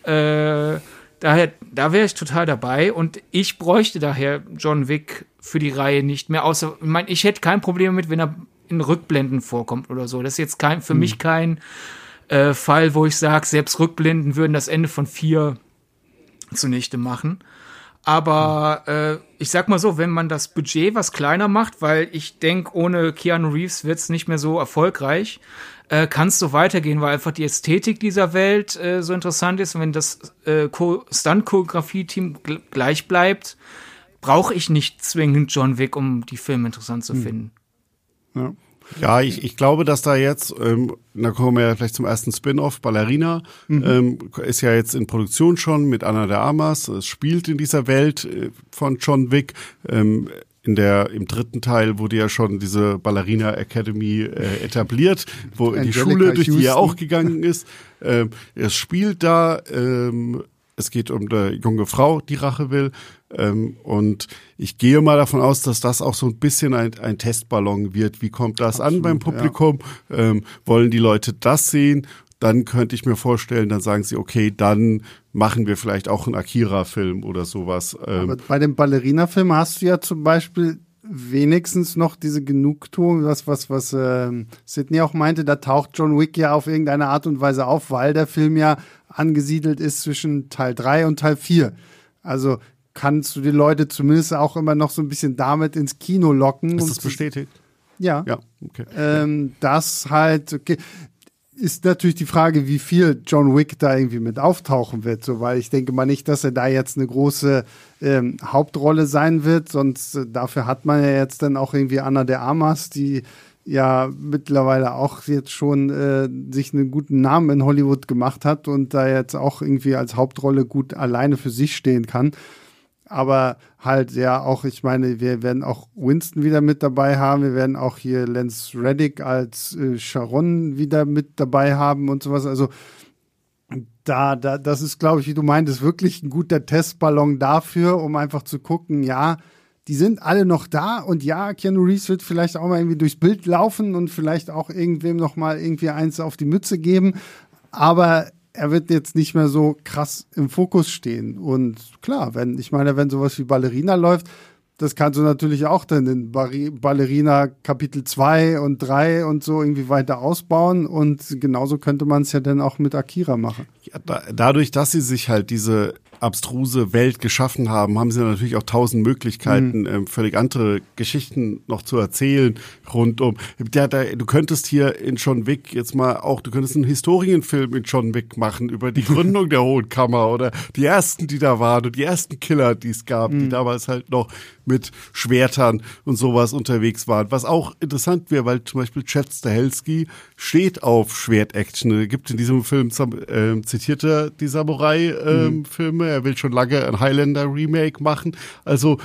Äh, daher, da wäre ich total dabei und ich bräuchte daher John Wick für die Reihe nicht mehr. Außer, ich meine, ich hätte kein Problem damit, wenn er in Rückblenden vorkommt oder so. Das ist jetzt kein, für hm. mich kein äh, Fall, wo ich sage, selbst Rückblenden würden das Ende von vier zunichte machen. Aber äh, ich sag mal so, wenn man das Budget was kleiner macht, weil ich denke, ohne Keanu Reeves wird's nicht mehr so erfolgreich, äh, kann es so weitergehen, weil einfach die Ästhetik dieser Welt äh, so interessant ist. Und wenn das äh, Stunt-Choreografie-Team gleich bleibt, brauche ich nicht zwingend John Wick, um die Filme interessant zu hm. finden. Ja. Ja, ich, ich glaube, dass da jetzt, ähm, da kommen wir ja vielleicht zum ersten Spin-off, Ballerina, mhm. ähm, ist ja jetzt in Produktion schon mit Anna de Armas, es spielt in dieser Welt äh, von John Wick. Ähm, in der im dritten Teil wurde ja schon diese Ballerina Academy äh, etabliert, wo die Schule, durch die er auch gegangen ist. Ähm, es spielt da, ähm, es geht um eine junge Frau, die Rache will. Ähm, und ich gehe mal davon aus, dass das auch so ein bisschen ein, ein Testballon wird. Wie kommt das Absolut, an beim Publikum? Ja. Ähm, wollen die Leute das sehen? Dann könnte ich mir vorstellen, dann sagen sie, okay, dann machen wir vielleicht auch einen Akira-Film oder sowas. Ähm, Aber bei dem Ballerina-Film hast du ja zum Beispiel wenigstens noch diese Genugtuung, was, was, was äh, Sidney auch meinte, da taucht John Wick ja auf irgendeine Art und Weise auf, weil der Film ja angesiedelt ist zwischen Teil 3 und Teil 4. Also kannst du die Leute zumindest auch immer noch so ein bisschen damit ins Kino locken. Ist das bestätigt? Ja. Ja, okay. Ähm, das halt, okay, ist natürlich die Frage, wie viel John Wick da irgendwie mit auftauchen wird, so, weil ich denke mal nicht, dass er da jetzt eine große ähm, Hauptrolle sein wird, sonst äh, dafür hat man ja jetzt dann auch irgendwie Anna de Armas, die ja mittlerweile auch jetzt schon äh, sich einen guten Namen in Hollywood gemacht hat und da jetzt auch irgendwie als Hauptrolle gut alleine für sich stehen kann aber halt ja auch, ich meine, wir werden auch Winston wieder mit dabei haben, wir werden auch hier Lance Reddick als äh, Sharon wieder mit dabei haben und sowas. Also da, da, das ist, glaube ich, wie du meintest, wirklich ein guter Testballon dafür, um einfach zu gucken, ja, die sind alle noch da. Und ja, Keanu Reeves wird vielleicht auch mal irgendwie durchs Bild laufen und vielleicht auch irgendwem noch mal irgendwie eins auf die Mütze geben, aber er wird jetzt nicht mehr so krass im Fokus stehen. Und klar, wenn, ich meine, wenn sowas wie Ballerina läuft, das kannst du natürlich auch dann in Ballerina Kapitel 2 und 3 und so irgendwie weiter ausbauen. Und genauso könnte man es ja dann auch mit Akira machen. Ja, da, dadurch, dass sie sich halt diese abstruse Welt geschaffen haben, haben sie natürlich auch tausend Möglichkeiten, mhm. ähm, völlig andere Geschichten noch zu erzählen rundum. Ja, da, du könntest hier in John Wick jetzt mal auch, du könntest einen Historienfilm in John Wick machen über die Gründung der Hohen Kammer oder die ersten, die da waren und die ersten Killer, die es gab, mhm. die damals halt noch mit Schwertern und sowas unterwegs waren. Was auch interessant wäre, weil zum Beispiel Chad Stahelski steht auf Schwertaction. Er gibt in diesem Film äh, zitierte die Samurai-Filme. Ähm, er will schon lange ein Highlander-Remake machen. Also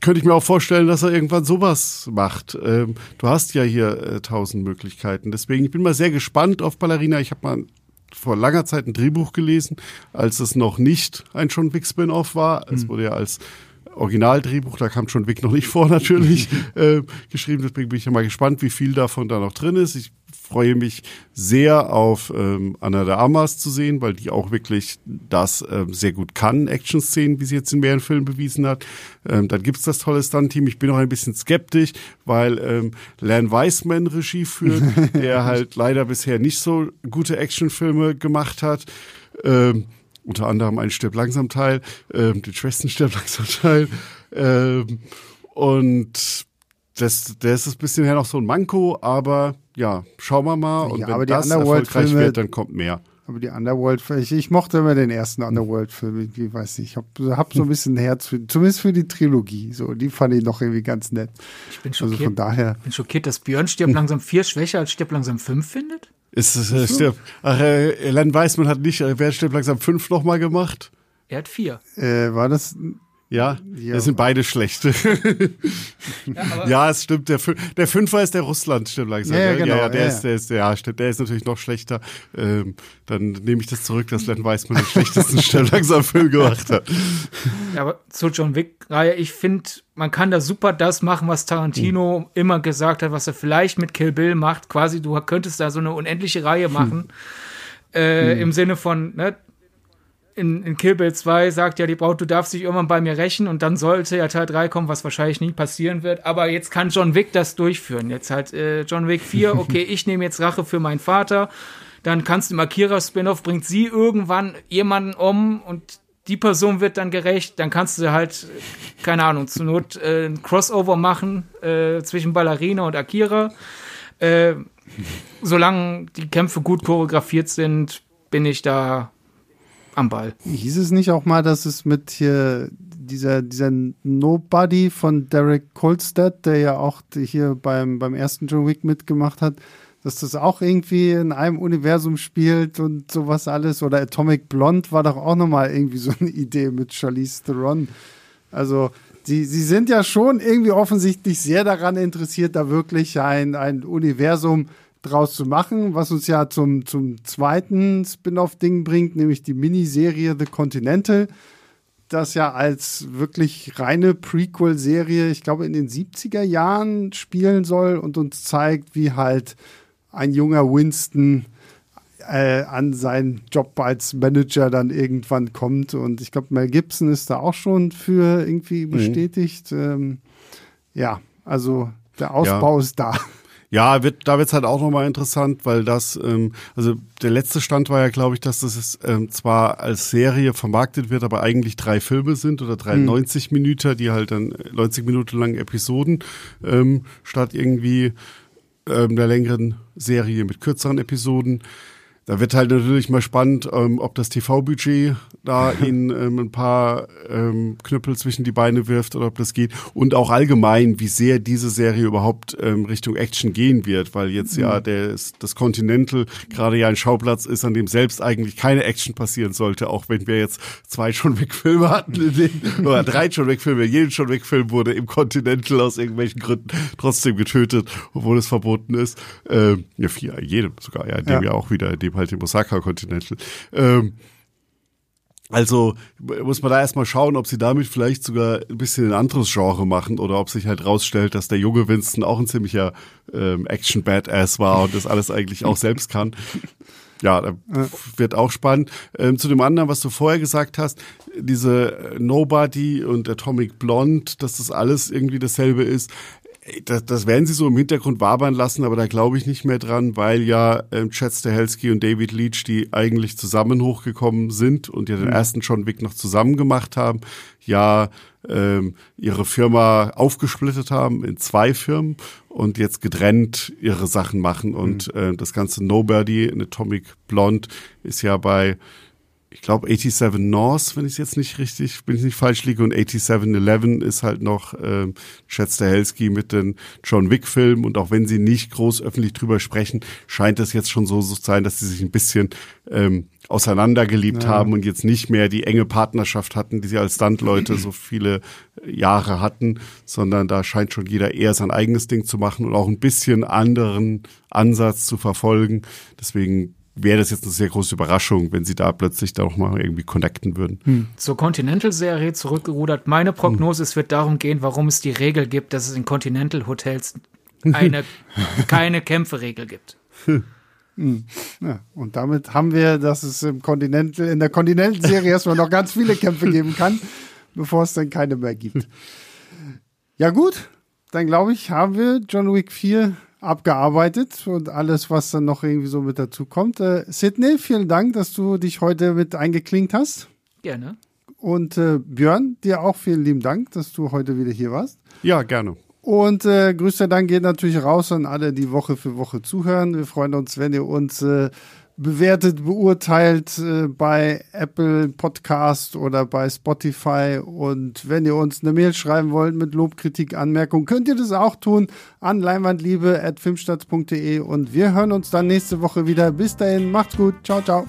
könnte ich mir auch vorstellen, dass er irgendwann sowas macht. Ähm, du hast ja hier äh, tausend Möglichkeiten. Deswegen, ich bin mal sehr gespannt auf Ballerina. Ich habe mal vor langer Zeit ein Drehbuch gelesen, als es noch nicht ein John Wick Spin-off war. Es hm. wurde ja als Originaldrehbuch, da kam schon Wick noch nicht vor natürlich, äh, geschrieben. Deswegen bin ich ja mal gespannt, wie viel davon da noch drin ist. Ich freue mich sehr auf ähm, Anna de Amas zu sehen, weil die auch wirklich das ähm, sehr gut kann, Action-Szenen, wie sie jetzt in mehreren Filmen bewiesen hat. Ähm, dann gibt's das tolle Stunt-Team. Ich bin noch ein bisschen skeptisch, weil ähm, Len Weisman Regie führt, der halt leider bisher nicht so gute Actionfilme gemacht hat. Ähm, unter anderem ein Stirb langsam Teil, ähm, den Schwestern Stirb langsam Teil. Ähm, und das, das ist ein bisschen her noch so ein Manko, aber ja, schauen wir mal. Und ja, wenn das erfolgreich wird, dann kommt mehr. Aber die Underworld, ich, ich mochte immer den ersten Underworld-Film, ich weiß nicht, ich habe hab so ein bisschen Herz für, zumindest für die Trilogie, so, die fand ich noch irgendwie ganz nett. Ich bin schockiert, also von daher. bin schockiert, dass Björn Stirb langsam vier schwächer als Stirb langsam fünf findet. Ist es, äh, stirb, ach, äh, Len Weißmann hat nicht, äh, wer stirbt langsam fünf nochmal gemacht? Er hat vier. Äh, war das ja, ja. das sind beide schlechte. ja, ja, es stimmt. Der, der Fünfer ist der Russland, stimmt langsam. Ja, ja, genau, ja, der, Ist, der ist, ja, stimmt, der ist natürlich noch schlechter. Ähm, dann nehme ich das zurück, dass Len Weißmann den schlechtesten Stimmt langsam Film gemacht hat. Ja, aber zur John Wick-Reihe, ich finde, man kann da super das machen, was Tarantino hm. immer gesagt hat, was er vielleicht mit Kill Bill macht. Quasi, du könntest da so eine unendliche Reihe machen. Hm. Äh, hm. Im Sinne von, ne, in, in Kill Bill 2 sagt ja die Braut, du darfst dich irgendwann bei mir rächen und dann sollte ja Teil 3 kommen, was wahrscheinlich nie passieren wird. Aber jetzt kann John Wick das durchführen. Jetzt halt äh, John Wick 4, okay, ich nehme jetzt Rache für meinen Vater. Dann kannst du im Akira-Spin-Off, bringt sie irgendwann jemanden um und die Person wird dann gerecht. Dann kannst du halt, keine Ahnung, zur Not äh, ein Crossover machen äh, zwischen Ballerina und Akira. Äh, solange die Kämpfe gut choreografiert sind, bin ich da am Ball. Hieß es nicht auch mal, dass es mit hier dieser, dieser Nobody von Derek Kolstad, der ja auch hier beim, beim ersten John Wick mitgemacht hat, dass das auch irgendwie in einem Universum spielt und sowas alles. Oder Atomic Blonde war doch auch nochmal irgendwie so eine Idee mit Charlize Theron. Also, sie, sie sind ja schon irgendwie offensichtlich sehr daran interessiert, da wirklich ein, ein Universum draus zu machen, was uns ja zum, zum zweiten Spin-off-Ding bringt, nämlich die Miniserie The Continental, das ja als wirklich reine Prequel-Serie, ich glaube, in den 70er Jahren spielen soll und uns zeigt, wie halt ein junger Winston äh, an seinen Job als Manager dann irgendwann kommt. Und ich glaube, Mel Gibson ist da auch schon für irgendwie mhm. bestätigt. Mhm. Ähm, ja, also der Ausbau ja. ist da. Ja, wird, da wird's halt auch nochmal interessant, weil das, ähm, also der letzte Stand war ja, glaube ich, dass das ist, ähm, zwar als Serie vermarktet wird, aber eigentlich drei Filme sind oder drei hm. 90 Minuten, die halt dann 90 Minuten lang Episoden ähm, statt irgendwie ähm, der längeren Serie mit kürzeren Episoden. Da wird halt natürlich mal spannend, ähm, ob das TV-Budget da ihnen ähm, ein paar ähm, Knüppel zwischen die Beine wirft oder ob das geht. Und auch allgemein, wie sehr diese Serie überhaupt ähm, Richtung Action gehen wird, weil jetzt mhm. ja der, das Continental gerade ja ein Schauplatz ist, an dem selbst eigentlich keine Action passieren sollte, auch wenn wir jetzt zwei John Wick-Filme hatten, denen, oder drei John Wick-Filme, jeden John Wick-Film wurde im Continental aus irgendwelchen Gründen trotzdem getötet, obwohl es verboten ist. Ähm, ja, vier, jedem sogar, ja, in dem ja, ja auch wieder, in dem halt im Osaka Continental. Ähm, also muss man da erstmal schauen, ob sie damit vielleicht sogar ein bisschen ein anderes Genre machen oder ob sich halt rausstellt, dass der junge Winston auch ein ziemlicher ähm, Action-Badass war und das alles eigentlich auch selbst kann. Ja, wird auch spannend. Ähm, zu dem anderen, was du vorher gesagt hast, diese Nobody und Atomic Blonde, dass das alles irgendwie dasselbe ist das, das werden sie so im Hintergrund wabern lassen, aber da glaube ich nicht mehr dran, weil ja ähm, Chad Stahelski und David Leach, die eigentlich zusammen hochgekommen sind und ja den mhm. ersten John Wick noch zusammen gemacht haben, ja ähm, ihre Firma aufgesplittet haben in zwei Firmen und jetzt getrennt ihre Sachen machen. Und mhm. äh, das ganze Nobody in Atomic Blonde ist ja bei ich glaube 87 North, wenn ich es jetzt nicht richtig, bin ich nicht falsch liege, und 8711 ist halt noch ähm, Chad Stahelski mit den John Wick-Filmen und auch wenn sie nicht groß öffentlich drüber sprechen, scheint es jetzt schon so zu sein, dass sie sich ein bisschen ähm, auseinandergeliebt ja. haben und jetzt nicht mehr die enge Partnerschaft hatten, die sie als Stuntleute so viele Jahre hatten, sondern da scheint schon jeder eher sein eigenes Ding zu machen und auch ein bisschen anderen Ansatz zu verfolgen. Deswegen wäre das jetzt eine sehr große Überraschung, wenn sie da plötzlich da noch mal irgendwie connecten würden. Hm. Zur Continental-Serie zurückgerudert. Meine Prognose, hm. es wird darum gehen, warum es die Regel gibt, dass es in Continental-Hotels eine keine Kämpferegel gibt. Hm. Ja, und damit haben wir, dass es im Continental, in der Continental-Serie erstmal noch ganz viele Kämpfe geben kann, bevor es dann keine mehr gibt. Ja, gut, dann glaube ich, haben wir John Wick 4 abgearbeitet und alles, was dann noch irgendwie so mit dazu kommt. Äh, Sydney, vielen Dank, dass du dich heute mit eingeklinkt hast. Gerne. Und äh, Björn, dir auch vielen lieben Dank, dass du heute wieder hier warst. Ja, gerne. Und äh, grüßter Dank geht natürlich raus an alle, die Woche für Woche zuhören. Wir freuen uns, wenn ihr uns äh, bewertet, beurteilt äh, bei Apple Podcast oder bei Spotify. Und wenn ihr uns eine Mail schreiben wollt mit Lob, Kritik, Anmerkung, könnt ihr das auch tun an leinwandliebe.filmstarts.de. Und wir hören uns dann nächste Woche wieder. Bis dahin, macht's gut. Ciao, ciao.